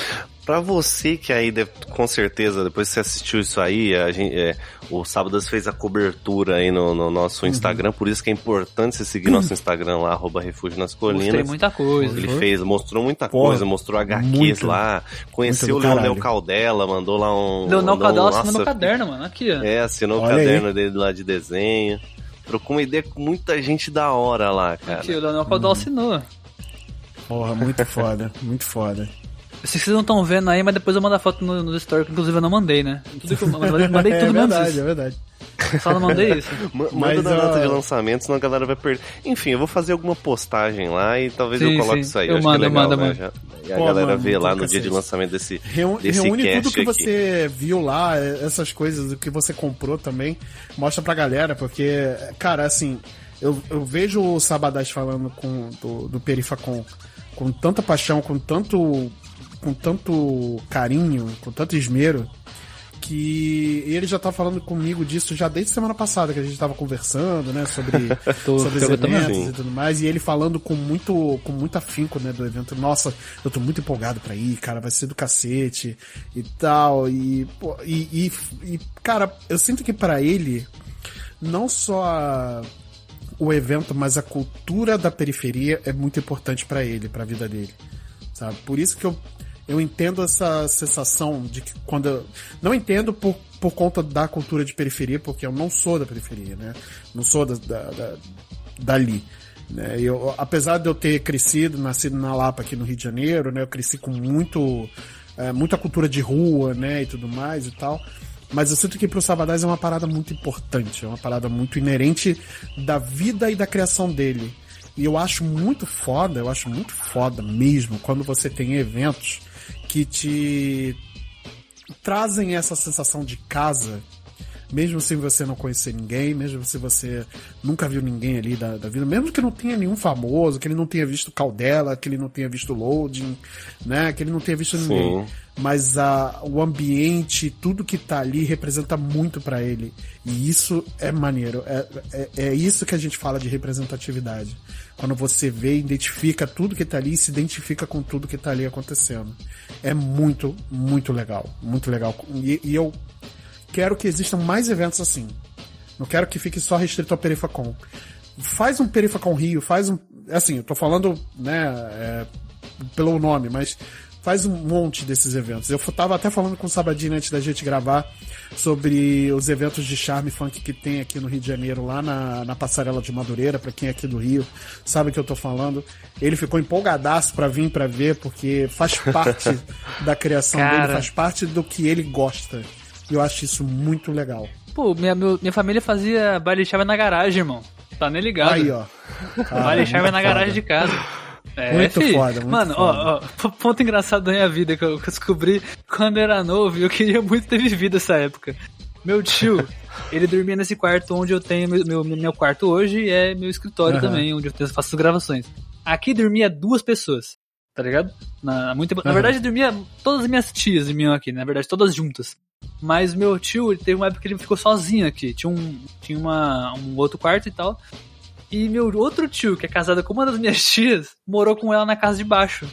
Speaker 2: Pra você que aí, com certeza, depois que você assistiu isso aí, a gente, é, o Sábados fez a cobertura aí no, no nosso
Speaker 3: Uhum.
Speaker 2: Instagram, por isso que é importante você seguir nosso Instagram lá, arroba Refúgio nas
Speaker 3: Mostrei
Speaker 2: Colinas.
Speaker 3: muita coisa.
Speaker 2: Ele fez, mostrou muita
Speaker 1: Porra,
Speaker 2: coisa, mostrou HQs
Speaker 1: muito,
Speaker 2: lá, conheceu o Leonel. Caldela, mandou lá um.
Speaker 3: Leonel
Speaker 2: um-
Speaker 3: Cadela assinando
Speaker 2: nossa,
Speaker 3: no caderno, mano. Aqui, ó.
Speaker 2: É, assinou o
Speaker 1: Olha aí.
Speaker 2: caderno dele lá de desenho. Trocou uma ideia com muita gente da hora lá, cara.
Speaker 3: Aqui, o Leonel Cadela assinou.
Speaker 1: Porra, muito foda, muito foda.
Speaker 3: Eu sei que vocês não estão vendo aí, mas depois eu mando a foto no, no story, que inclusive eu não mandei, né? Tudo que eu mandei, mandei
Speaker 1: é
Speaker 3: tudo menos
Speaker 1: verdade,
Speaker 3: isso.
Speaker 1: é verdade.
Speaker 3: Só não mandei isso.
Speaker 2: Ma-
Speaker 1: Mas,
Speaker 2: Manda na data
Speaker 1: ó,
Speaker 2: de lançamento, senão a galera vai perder. Enfim, eu vou fazer alguma postagem lá e talvez
Speaker 3: Sim,
Speaker 2: eu coloque
Speaker 3: sim.
Speaker 2: isso aí.
Speaker 3: Eu
Speaker 2: acho
Speaker 3: mando,
Speaker 2: que é legal,
Speaker 3: manda,
Speaker 2: né?
Speaker 3: manda.
Speaker 2: Já- E a
Speaker 1: Pô,
Speaker 2: galera
Speaker 1: mano,
Speaker 2: vê lá no dia de lançamento desse,
Speaker 1: Reu-
Speaker 2: desse
Speaker 1: reúne
Speaker 2: cast
Speaker 1: tudo que
Speaker 2: aqui.
Speaker 1: você viu lá, eh, essas coisas, o que você comprou também, mostra pra galera, porque, cara, assim, eu, eu vejo o Sabadás falando com, do, do Perifacon com tanta paixão, com tanto, com tanto carinho, com tanto esmero, que ele já tá falando comigo disso já desde semana passada, que a gente tava conversando, né, sobre,
Speaker 3: Tô-
Speaker 1: sobre os eventos e tudo mais, e ele falando com muito, com muito afinco, né, do evento. Nossa, eu tô muito empolgado pra ir, cara, vai ser do cacete e tal, e, e, e, e, cara, eu sinto que pra ele, não só a- o evento, mas a cultura da periferia é muito importante pra ele, pra vida dele, sabe? Por isso que eu, eu entendo essa sensação de que quando eu, não entendo por, por conta da cultura de periferia, porque eu não sou da periferia, né? Não sou da, da, da- dali. Né? Eu, apesar de eu ter crescido, nascido na Lapa aqui no Rio de Janeiro, né? Eu cresci com muito, é, muita cultura de rua, né? E tudo mais e tal. Mas eu sinto que pro Sabadás é uma parada muito importante, é uma parada muito inerente da vida e da criação dele. E eu acho muito foda, eu acho muito foda mesmo quando você tem eventos que te trazem essa sensação de casa, mesmo sem você não conhecer ninguém, mesmo se você nunca viu ninguém ali da, da vida, mesmo que não tenha nenhum famoso, que ele não tenha visto Caldela, que ele não tenha visto Loading, né, que ele não tenha visto ninguém. Mas a, o ambiente, tudo que tá ali representa muito pra ele. E isso é maneiro. É, é, é isso que a gente fala de representatividade. Quando você vê, identifica tudo que tá ali e se identifica com tudo que tá ali acontecendo. É muito, muito legal. Muito legal. E, e eu quero que existam mais eventos assim. Não quero que fique só restrito ao Perifacon. Faz um Perifacon Rio, faz um. Assim, eu tô falando, né, é, pelo nome, mas faz um monte desses eventos. Eu tava até falando com o Sabadinho antes da gente gravar sobre os eventos de charme funk que tem aqui no Rio de Janeiro, lá na, na Passarela de Madureira, pra quem é aqui do Rio, sabe o que eu tô falando. Ele ficou empolgadaço pra vir pra ver, porque faz parte da criação
Speaker 3: Cara.
Speaker 1: dele, faz parte do que ele gosta. E eu acho isso muito legal.
Speaker 3: Pô, minha, minha família fazia baile chave na garagem, irmão. Tá nem ligado.
Speaker 1: Aí, ó. Cara,
Speaker 3: baile chave na garagem de casa. É,
Speaker 1: Muito foda, muito
Speaker 3: Mano,
Speaker 1: foda.
Speaker 3: ó, ó, ponto engraçado da minha vida que eu, descobri quando eu era novo e eu queria muito ter vivido essa época. Meu tio, ele dormia nesse quarto onde eu tenho meu, meu, quarto hoje e é meu escritório
Speaker 1: Aham.
Speaker 3: também, onde eu faço as gravações. Aqui dormia duas pessoas, tá ligado? Na, muito, na
Speaker 1: Aham.
Speaker 3: verdade dormia todas as minhas tias dormiam aqui, na verdade todas juntas. Mas meu tio, ele teve uma época que ele ficou sozinho aqui. Tinha um, tinha uma, um outro quarto e tal. E meu outro tio, que é casado com uma das minhas tias, morou com ela na casa de baixo.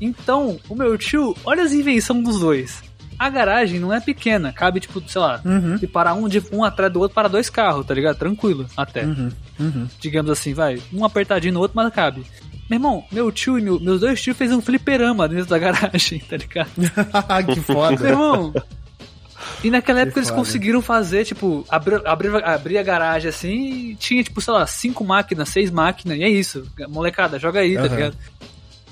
Speaker 3: Então, o meu tio, olha as invenções dos dois. A garagem não é pequena, cabe, tipo, sei lá,
Speaker 1: Uhum.
Speaker 3: se parar um, de, um atrás do outro para dois carros, tá ligado? Tranquilo, até.
Speaker 1: Uhum. Uhum.
Speaker 3: Digamos assim, vai. Um apertadinho no outro, mas cabe. Meu irmão, meu tio e meu- meus dois tios fez um fliperama dentro da garagem, tá ligado?
Speaker 1: que
Speaker 3: Meu
Speaker 1: foda.
Speaker 3: irmão. E naquela época eles
Speaker 1: foda.
Speaker 3: conseguiram fazer, tipo, abrir, abrir, abrir a garagem assim e tinha, tipo, sei lá, cinco máquinas, seis máquinas, e é isso. Molecada, joga aí, tá
Speaker 1: Aham.
Speaker 3: ligado?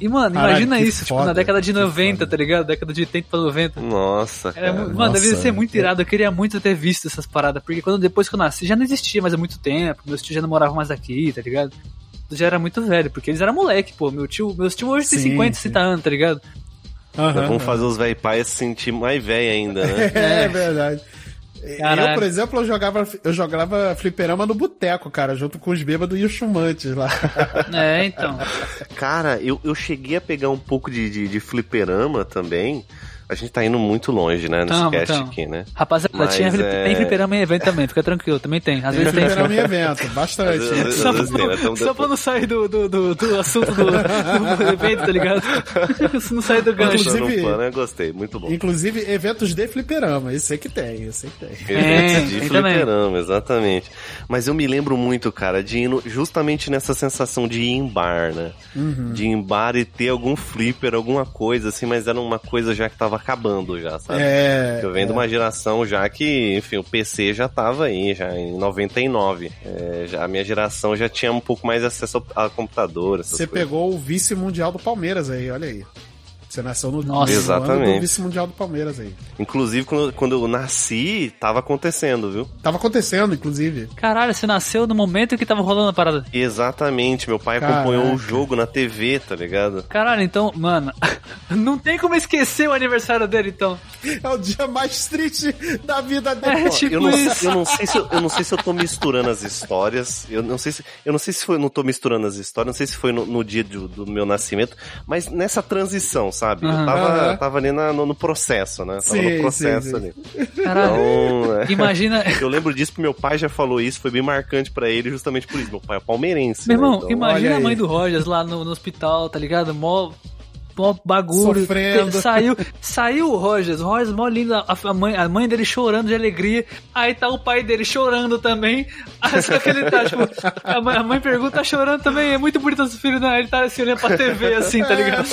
Speaker 3: E, mano,
Speaker 1: Caralho,
Speaker 3: imagina isso, tipo, na
Speaker 1: foda,
Speaker 3: década de
Speaker 1: que
Speaker 3: 90,
Speaker 1: foda.
Speaker 3: tá ligado? Década de 80 pra 90.
Speaker 2: Nossa, cara.
Speaker 3: mano, devia ser muito irado. Eu queria muito ter visto essas paradas, porque quando depois que eu nasci já não existia mais há muito tempo, meus tios já não moravam mais aqui, tá ligado? Eu já era muito velho, porque eles eram moleque, pô. Meu tio, meus tios hoje têm
Speaker 1: Sim,
Speaker 3: 50,
Speaker 1: sim.
Speaker 3: 60 anos, tá ligado?
Speaker 1: Aham.
Speaker 2: Vamos fazer os velho pais se sentir mais velho ainda, né?
Speaker 1: É, verdade.
Speaker 3: Caralho.
Speaker 1: Eu, por exemplo, eu jogava, eu jogava fliperama no boteco, cara, junto com os bêbados e os chumantes lá.
Speaker 3: É, então.
Speaker 2: Cara, eu, eu cheguei a pegar um pouco de, de, de fliperama também. A gente tá indo muito longe, né, nesse
Speaker 3: Tamo,
Speaker 2: cast
Speaker 3: tamo.
Speaker 2: aqui, né?
Speaker 3: Rapaziada,
Speaker 2: Mas
Speaker 3: tinha
Speaker 2: é-
Speaker 3: tem fliperama em evento também, fica tranquilo, também tem. Às vezes tem.
Speaker 1: fliperama em evento, bastante.
Speaker 2: Às vezes-
Speaker 3: Só,
Speaker 2: às vezes
Speaker 3: pra,
Speaker 2: tem, mas
Speaker 3: não-
Speaker 2: tamo
Speaker 3: só pra não sair do, do, do, do assunto do, do evento, tá ligado? Se não sair do gancho.
Speaker 2: Deixando
Speaker 1: Inclusive-
Speaker 2: plano, eu gostei, muito bom.
Speaker 1: Inclusive, eventos de fliperama, isso aí que tem, isso aí que tem.
Speaker 2: Eventos de
Speaker 3: tem também.
Speaker 2: fliperama, exatamente. Mas eu me lembro muito, cara, de ir no- justamente nessa sensação de ir em bar, né?
Speaker 1: Uhum.
Speaker 2: De ir em bar e ter algum flipper, alguma coisa assim, mas era uma coisa já que tava acabando já, sabe?
Speaker 1: É.
Speaker 2: Eu venho de uma geração já que, enfim, o PC já tava aí, já em 99. É, já, a minha geração já tinha um pouco mais acesso ao- a computador,
Speaker 1: Você
Speaker 2: coisas.
Speaker 1: pegou o vice mundial do Palmeiras aí, olha aí. Você nasceu no,
Speaker 3: Nossa.
Speaker 2: Exatamente.
Speaker 1: ano do vice-mundial do Palmeiras aí.
Speaker 2: Inclusive, quando, quando eu nasci, tava acontecendo, viu?
Speaker 1: Tava acontecendo, inclusive.
Speaker 3: Caralho, você nasceu no momento que tava rolando a parada.
Speaker 2: Exatamente, meu pai
Speaker 1: Caraca.
Speaker 2: acompanhou o jogo na TV, tá ligado?
Speaker 3: Caralho, então, mano, não tem como esquecer o aniversário dele, então.
Speaker 1: É o dia mais triste da vida dele.
Speaker 3: É, tipo
Speaker 2: eu, não,
Speaker 3: isso.
Speaker 2: eu, não sei se eu, eu não sei se eu tô misturando as histórias. Eu não sei se eu não sei se foi, não tô misturando as histórias, não sei se foi no, no dia do, do meu nascimento, mas nessa transição, sabe?
Speaker 3: Aham.
Speaker 2: Eu tava,
Speaker 1: Aham.
Speaker 2: tava ali na- no, no processo, né? Tava
Speaker 1: Sim,
Speaker 2: no processo
Speaker 1: sim, sim.
Speaker 2: ali.
Speaker 3: Caralho,
Speaker 2: Então, é.
Speaker 3: imagina.
Speaker 2: Eu lembro disso porque meu pai já falou isso, foi bem marcante pra ele justamente por isso. Meu pai é palmeirense.
Speaker 3: Meu
Speaker 2: né?
Speaker 3: irmão,
Speaker 2: Então,
Speaker 3: imagina a mãe
Speaker 1: aí.
Speaker 3: do Rogers lá no, no hospital, tá ligado? Mó, mó bagulho.
Speaker 1: Sofrendo.
Speaker 3: Saiu, saiu o Rogers, o Rogers mó lindo, a, a mãe, a mãe dele chorando de alegria. Aí tá o pai dele chorando também. Só que ele tá, tipo, a mãe, a mãe pergunta, tá chorando também, é muito bonito esse filho, né? Ele tá assim, olhando pra TV, assim, tá ligado?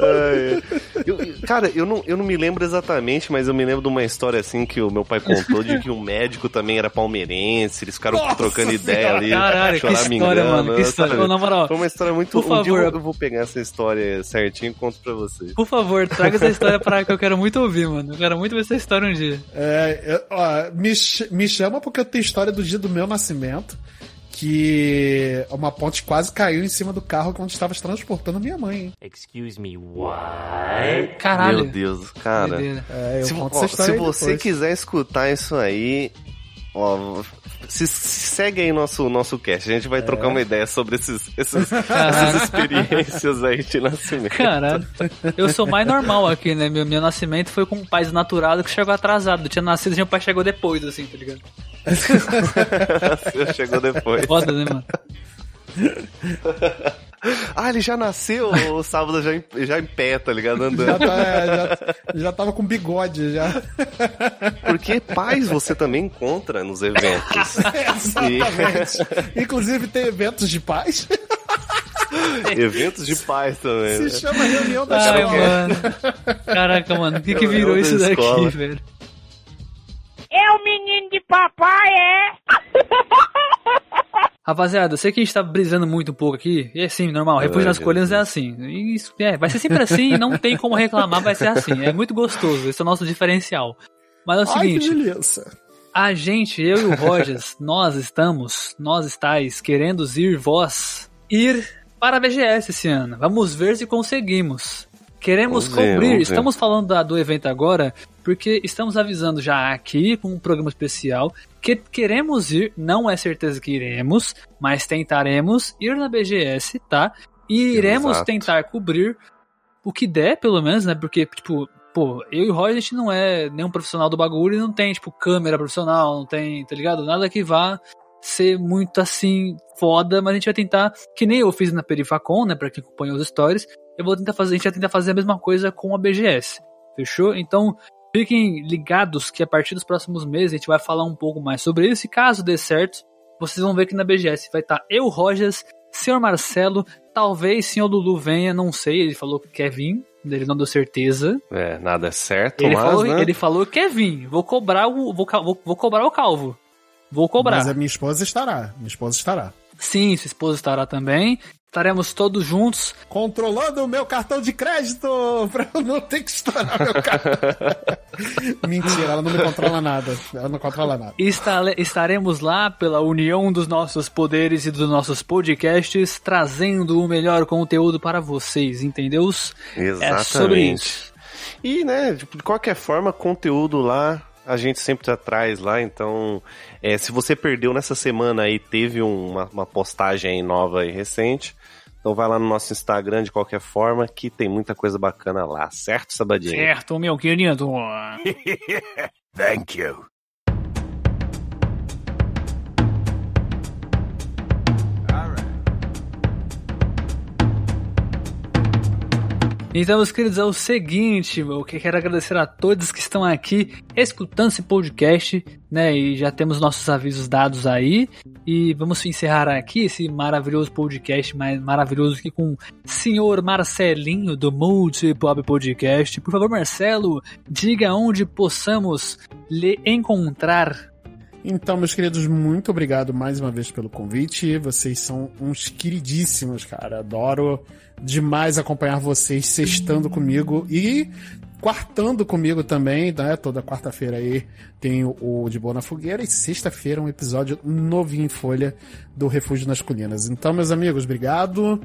Speaker 2: Ai, eu- cara, eu não, eu não me lembro exatamente, mas eu me lembro de uma história assim que o meu pai contou de que o médico também era palmeirense, eles ficaram
Speaker 1: Nossa
Speaker 2: trocando ideia ali.
Speaker 3: Caralho, que história, mano, que história.
Speaker 2: sabe?
Speaker 3: Ô, na moral,
Speaker 2: Foi uma história muito.
Speaker 3: por
Speaker 2: um dia
Speaker 3: favor.
Speaker 2: eu- eu vou pegar essa história certinho e conto pra vocês.
Speaker 3: por favor, traga essa história pra que eu quero muito ouvir, mano. Eu quero muito ver essa história um dia.
Speaker 1: É, eu- ó, me, me chama porque eu tenho história do dia do meu nascimento. Que uma ponte quase caiu em cima do carro quando estava transportando minha mãe. hein?
Speaker 6: Excuse me, what?
Speaker 3: Caralho.
Speaker 2: Meu Deus, cara.
Speaker 1: É, eu
Speaker 2: Se,
Speaker 1: conto
Speaker 2: ó, se você
Speaker 1: depois.
Speaker 2: quiser escutar isso aí, ó, se, se segue aí nosso, nosso cast. A gente vai trocar uma ideia sobre esses, esses- essas experiências aí de nascimento.
Speaker 3: Caralho. Eu sou mais normal aqui, né? Meu, meu nascimento foi com um pai desnaturado que chegou atrasado. Eu tinha nascido e meu pai chegou depois, assim, tá ligado?
Speaker 2: Chegou depois.
Speaker 3: Foda, né, mano?
Speaker 2: Ah, ele já nasceu o sábado já em, já em pé, tá ligado?
Speaker 1: Já,
Speaker 2: Andando.
Speaker 1: tá, é, já, já tava com bigode já.
Speaker 2: Porque pais você também encontra nos eventos.
Speaker 1: Exatamente. Inclusive tem eventos de paz.
Speaker 2: eventos de pais também.
Speaker 1: Se
Speaker 2: né?
Speaker 1: chama reunião da
Speaker 3: Ai,
Speaker 1: escola.
Speaker 3: mano. Caraca, mano, o que que virou isso
Speaker 2: da
Speaker 3: daqui,
Speaker 2: escola.
Speaker 3: velho?
Speaker 7: É o menino de papai, é?
Speaker 3: Rapaziada, eu sei que a gente tá brisando muito um pouco aqui. E é assim, normal. Refúgio
Speaker 2: Ai,
Speaker 3: nas colinas é assim. Isso, é, vai ser sempre assim, não tem como reclamar, vai ser assim. É muito gostoso, esse é o nosso diferencial. Mas é o
Speaker 1: Ai, que
Speaker 3: seguinte,
Speaker 1: beleza.
Speaker 3: a gente, eu e o Rogers, nós estamos, nós estáis querendo ir, vós, ir para a BGS esse ano. Vamos ver se conseguimos. Queremos
Speaker 2: Vamos ver,
Speaker 3: cobrir,
Speaker 2: vamos ver.
Speaker 3: estamos falando da- do evento agora, porque estamos avisando já aqui com um programa especial que queremos ir, não é certeza que iremos, mas tentaremos ir na BGS, tá? E iremos
Speaker 2: Exato.
Speaker 3: tentar cobrir o que der, pelo menos, né? Porque, tipo, pô, eu e o Roy, a gente não é nenhum profissional do bagulho e não tem, tipo, câmera profissional, não tem, tá ligado? Nada que vá ser muito assim foda, mas a gente vai tentar, que nem eu fiz na Perifacon, né, pra quem acompanhou os stories, eu vou tentar fazer, a gente vai tentar fazer a mesma coisa com a BGS. Fechou? Então, fiquem ligados que a partir dos próximos meses a gente vai falar um pouco mais sobre isso e caso dê certo, vocês vão ver que na BGS vai estar eu, Rogers, Senhor Marcelo, talvez Senhor Lulu venha, não sei, ele falou que quer vir, ele não deu certeza.
Speaker 2: É, nada é certo,
Speaker 3: Ele
Speaker 2: mas,
Speaker 3: falou,
Speaker 2: né?
Speaker 3: ele falou que quer vir, vou cobrar o vou, vou cobrar o calvo. Vou cobrar.
Speaker 1: Mas a minha esposa estará. Minha esposa estará.
Speaker 3: Sim, sua esposa estará também. Estaremos todos juntos.
Speaker 1: Controlando o meu cartão de crédito pra eu não ter que estourar meu cartão. Mentira, ela não me controla nada. Ela não controla nada.
Speaker 3: E esta- estaremos lá pela união dos nossos poderes e dos nossos podcasts, trazendo o melhor conteúdo para vocês, entendeu? É sobre
Speaker 2: Exatamente.
Speaker 3: isso.
Speaker 2: E, né, de qualquer forma, conteúdo lá, a gente sempre tá traz lá, então, é, se você perdeu nessa semana aí, teve um- uma, uma postagem aí nova e recente, então vai lá no nosso Instagram de qualquer forma, que tem muita coisa bacana lá, certo, Sabadinho?
Speaker 3: Certo, meu querido.
Speaker 4: Thank you.
Speaker 3: Então, meus queridos, é o seguinte, eu que- quero agradecer a todos que estão aqui escutando esse podcast, né? E já temos nossos avisos dados aí. E vamos encerrar aqui esse maravilhoso podcast, mais maravilhoso aqui com o senhor Marcelinho do Multipop Podcast. Por favor, Marcelo, diga onde possamos lhe encontrar.
Speaker 1: Então, meus queridos, muito obrigado mais uma vez pelo convite. Vocês são uns queridíssimos, cara. Adoro demais acompanhar vocês sextando comigo e quartando comigo também, né? Toda quarta-feira aí tem o, De Boa na Fogueira e sexta-feira um episódio novinho em folha do Refúgio nas Colinas. Então, meus amigos, obrigado.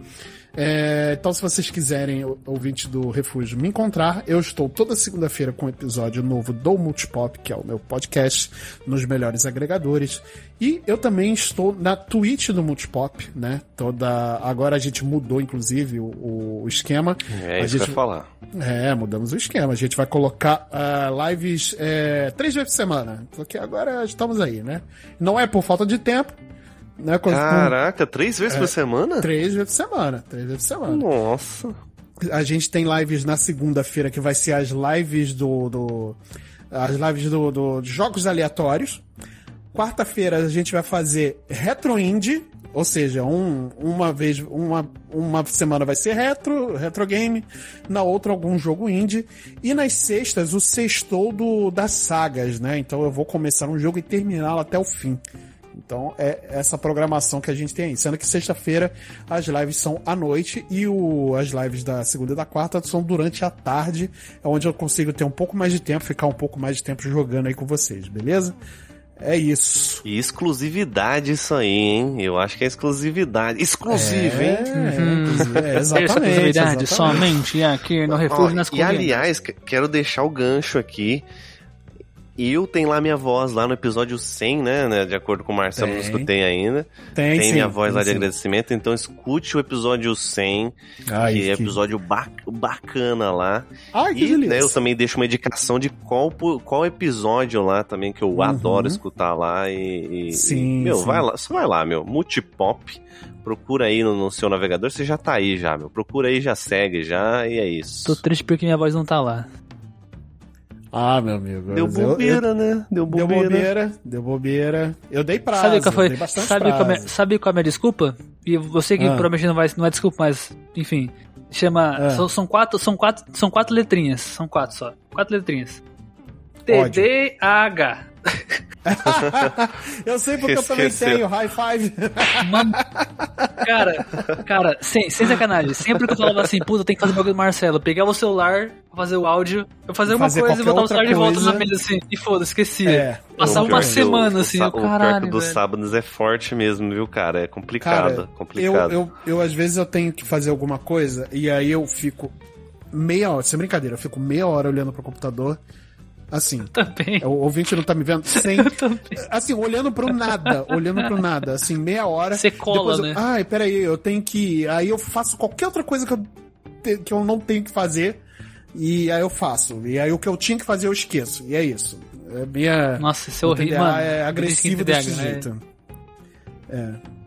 Speaker 1: É, então, se vocês quiserem, o- ouvinte do Refúgio, me encontrar, eu estou toda segunda-feira com um episódio novo do Multipop, que é o meu podcast, nos melhores agregadores. E eu também estou na Twitch do Multipop, né? Toda. Agora a gente mudou, inclusive, o, o esquema.
Speaker 2: É
Speaker 1: a
Speaker 2: isso que eu
Speaker 1: gente
Speaker 2: ia falar.
Speaker 1: é, mudamos o esquema. A gente vai colocar ah, lives é, três vezes por semana. Porque agora estamos aí, né? Não é por falta de tempo, né? Com
Speaker 2: Caraca, três vezes por semana?
Speaker 1: três vezes por semana. Três vezes por semana.
Speaker 2: Nossa.
Speaker 1: A gente tem lives na segunda-feira, que vai ser as lives do. do- as lives do, do- jogos aleatórios. Quarta-feira a gente vai fazer Retro Indie, ou seja, um, uma vez, uma, uma semana vai ser retro, retro game, na outra algum jogo indie. E nas sextas, o sextou do, das sagas, né? Então eu vou começar um jogo e terminá-lo até o fim. Então é essa programação que a gente tem aí. Sendo que sexta-feira as lives são à noite e o, as lives da segunda e da quarta são durante a tarde, é onde eu consigo ter um pouco mais de tempo, ficar um pouco mais de tempo jogando aí com vocês, beleza? É isso.
Speaker 2: E exclusividade isso aí, hein? Eu acho que é exclusividade. Exclusivo,
Speaker 1: é,
Speaker 2: hein?
Speaker 1: é,
Speaker 3: Essa
Speaker 1: exatamente.
Speaker 3: exclusividade
Speaker 1: exatamente.
Speaker 3: somente aqui no
Speaker 2: Ó,
Speaker 3: Refúgio nas
Speaker 2: e
Speaker 3: Colinas.
Speaker 2: aliás, que- quero deixar o gancho aqui. Eu tenho lá minha voz lá no episódio 100, né? né, De acordo com o Marcelo, não
Speaker 1: Tem.
Speaker 2: escutei ainda.
Speaker 1: Tem,
Speaker 2: Tem
Speaker 1: sim,
Speaker 2: minha voz
Speaker 1: tem
Speaker 2: lá de
Speaker 1: sim.
Speaker 2: agradecimento, então escute o episódio 100,
Speaker 1: Ai,
Speaker 2: que é
Speaker 1: que-
Speaker 2: episódio ba- bacana lá.
Speaker 1: Ai, que
Speaker 2: E né, eu também deixo uma indicação de qual, qual episódio lá também que eu adoro escutar lá e, e-
Speaker 1: Sim,
Speaker 2: e, meu,
Speaker 1: sim.
Speaker 2: vai lá, você vai lá, meu, Multipop, procura aí no, no seu navegador, você já tá aí já, meu, procura aí, já segue já e é isso.
Speaker 3: Tô triste porque minha voz não tá lá.
Speaker 1: Ah, meu amigo.
Speaker 2: Deu
Speaker 1: eu- eu-
Speaker 2: bobeira, né? Deu
Speaker 1: Deu
Speaker 2: bobeira.
Speaker 1: bobeira, deu bobeira. Eu dei prazo,
Speaker 3: sabe qual foi?
Speaker 1: eu
Speaker 3: Sabe qual, é, sabe qual é a minha desculpa? E você que
Speaker 1: Ah.
Speaker 3: provavelmente não vai, não é desculpa, mas enfim, chama,
Speaker 1: Ah.
Speaker 3: são, são quatro, são quatro, são quatro letrinhas, são quatro só, quatro letrinhas.
Speaker 1: Ódio.
Speaker 3: TDAH.
Speaker 1: eu sei porque eu também
Speaker 2: Esqueceu.
Speaker 1: tenho high five.
Speaker 3: Mano, cara, cara, sem, sem sacanagem. Sempre que eu falava assim, puta, tem que fazer o bagulho do Marcelo, eu pegava o celular, fazer o áudio, eu fazia uma
Speaker 1: Fazer
Speaker 3: coisa e botava o celular de
Speaker 1: outra
Speaker 3: volta na
Speaker 1: coisa.
Speaker 3: mesa assim, e foda, esquecia.
Speaker 1: É.
Speaker 3: Passar
Speaker 2: O
Speaker 3: uma semana
Speaker 2: o-
Speaker 3: assim,
Speaker 2: o,
Speaker 3: eu
Speaker 2: sa- o pior
Speaker 3: caralho.
Speaker 2: dos
Speaker 3: velho.
Speaker 2: sábados é forte mesmo, viu, cara? É complicado,
Speaker 1: Cara, eu,
Speaker 2: complicado.
Speaker 1: eu, eu, às vezes eu tenho que fazer alguma coisa e aí eu fico meia hora, sem brincadeira, eu fico meia hora olhando pro computador, assim.
Speaker 3: Também.
Speaker 1: O ouvinte não tá me vendo sem. Assim, olhando pro nada, olhando pro nada, assim, meia hora.
Speaker 3: Você cola,
Speaker 1: eu,
Speaker 3: né?
Speaker 1: Ai, peraí, eu tenho que. Aí eu faço qualquer outra coisa que eu, te- que eu não tenho que fazer. E aí eu faço. E aí o que eu tinha que fazer eu esqueço. E é isso. É minha.
Speaker 3: Nossa, isso é horrível. Mano,
Speaker 1: é agressivo desse
Speaker 3: né?
Speaker 1: jeito.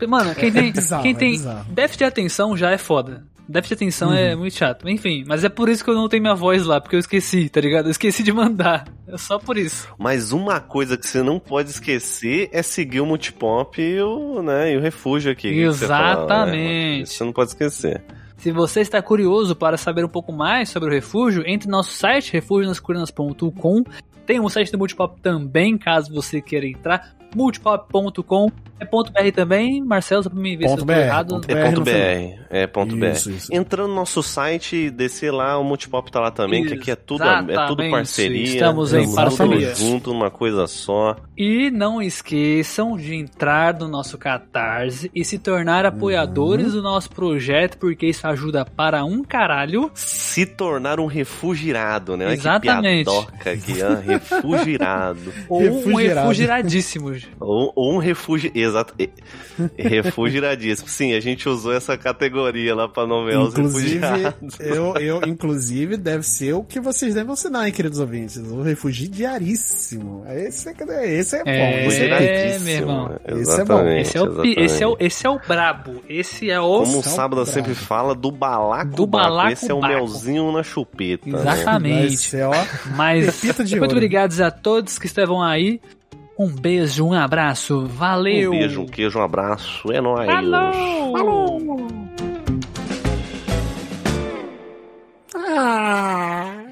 Speaker 3: Mano, quem tem,
Speaker 1: bizarro,
Speaker 3: quem
Speaker 1: é
Speaker 3: tem déficit de atenção já é foda. Déficit de atenção
Speaker 1: Uhum.
Speaker 3: é muito chato. Enfim, mas é por isso que eu não tenho minha voz lá, porque eu esqueci, tá ligado? Eu esqueci de mandar. É só por isso.
Speaker 2: Mas uma coisa que você não pode esquecer é seguir o Multipop e o, né, e o refúgio aqui. que você fala, né?
Speaker 3: Exatamente.
Speaker 2: Você não pode esquecer.
Speaker 3: Se você está curioso para saber um pouco mais sobre o refúgio, entre no nosso site, refugionascurinas.com. Tem um site do Multipop também, caso você queira entrar. Multipop.com. É ponto .br também, Marcelo, só pra me ver
Speaker 1: Ponto
Speaker 3: se eu
Speaker 1: BR,
Speaker 3: tô errado.
Speaker 1: ponto
Speaker 2: É ponto BR. É ponto
Speaker 1: Isso,
Speaker 2: BR.
Speaker 1: isso.
Speaker 2: Entrando no nosso site, descer lá, o Multipop tá lá também, que aqui é tudo, é tudo parceria.
Speaker 3: Estamos em
Speaker 2: tudo
Speaker 3: parceria.
Speaker 2: junto numa coisa só.
Speaker 3: E não esqueçam de entrar no nosso Catarse e se tornar apoiadores do nosso projeto, porque isso ajuda para um caralho.
Speaker 2: Se tornar um refugirado, né? Olha
Speaker 3: Exatamente.
Speaker 2: Que piadoca aqui, ah, refugirado.
Speaker 3: Ou um
Speaker 1: Refugirado.
Speaker 3: Refugiradíssimo.
Speaker 2: Ou, ou um refúgio. Exato. e- Refugiradíssimo. Sim, a gente usou essa categoria lá pra nomear os refugiados.
Speaker 1: eu, eu, inclusive, deve ser o que vocês devem assinar, hein, queridos ouvintes. O refugiaríssimo. Esse é, esse é bom.
Speaker 3: É,
Speaker 1: esse é
Speaker 3: meu irmão.
Speaker 1: Esse é bom.
Speaker 3: Esse é, o, esse, é o, esse é o brabo. Esse é o.
Speaker 2: Como o
Speaker 1: São
Speaker 2: sábado sempre fala, do balaco
Speaker 3: Do balaco
Speaker 2: Esse é o melzinho na chupeta. né?
Speaker 3: Exatamente.
Speaker 1: ó,
Speaker 3: Mas
Speaker 1: Pepita de
Speaker 3: muito
Speaker 1: ouro.
Speaker 3: obrigados a todos que estavam aí. Um beijo, um abraço. Valeu.
Speaker 2: Um beijo, um queijo, um abraço. É nóis.
Speaker 3: Falou. Falou. Ah.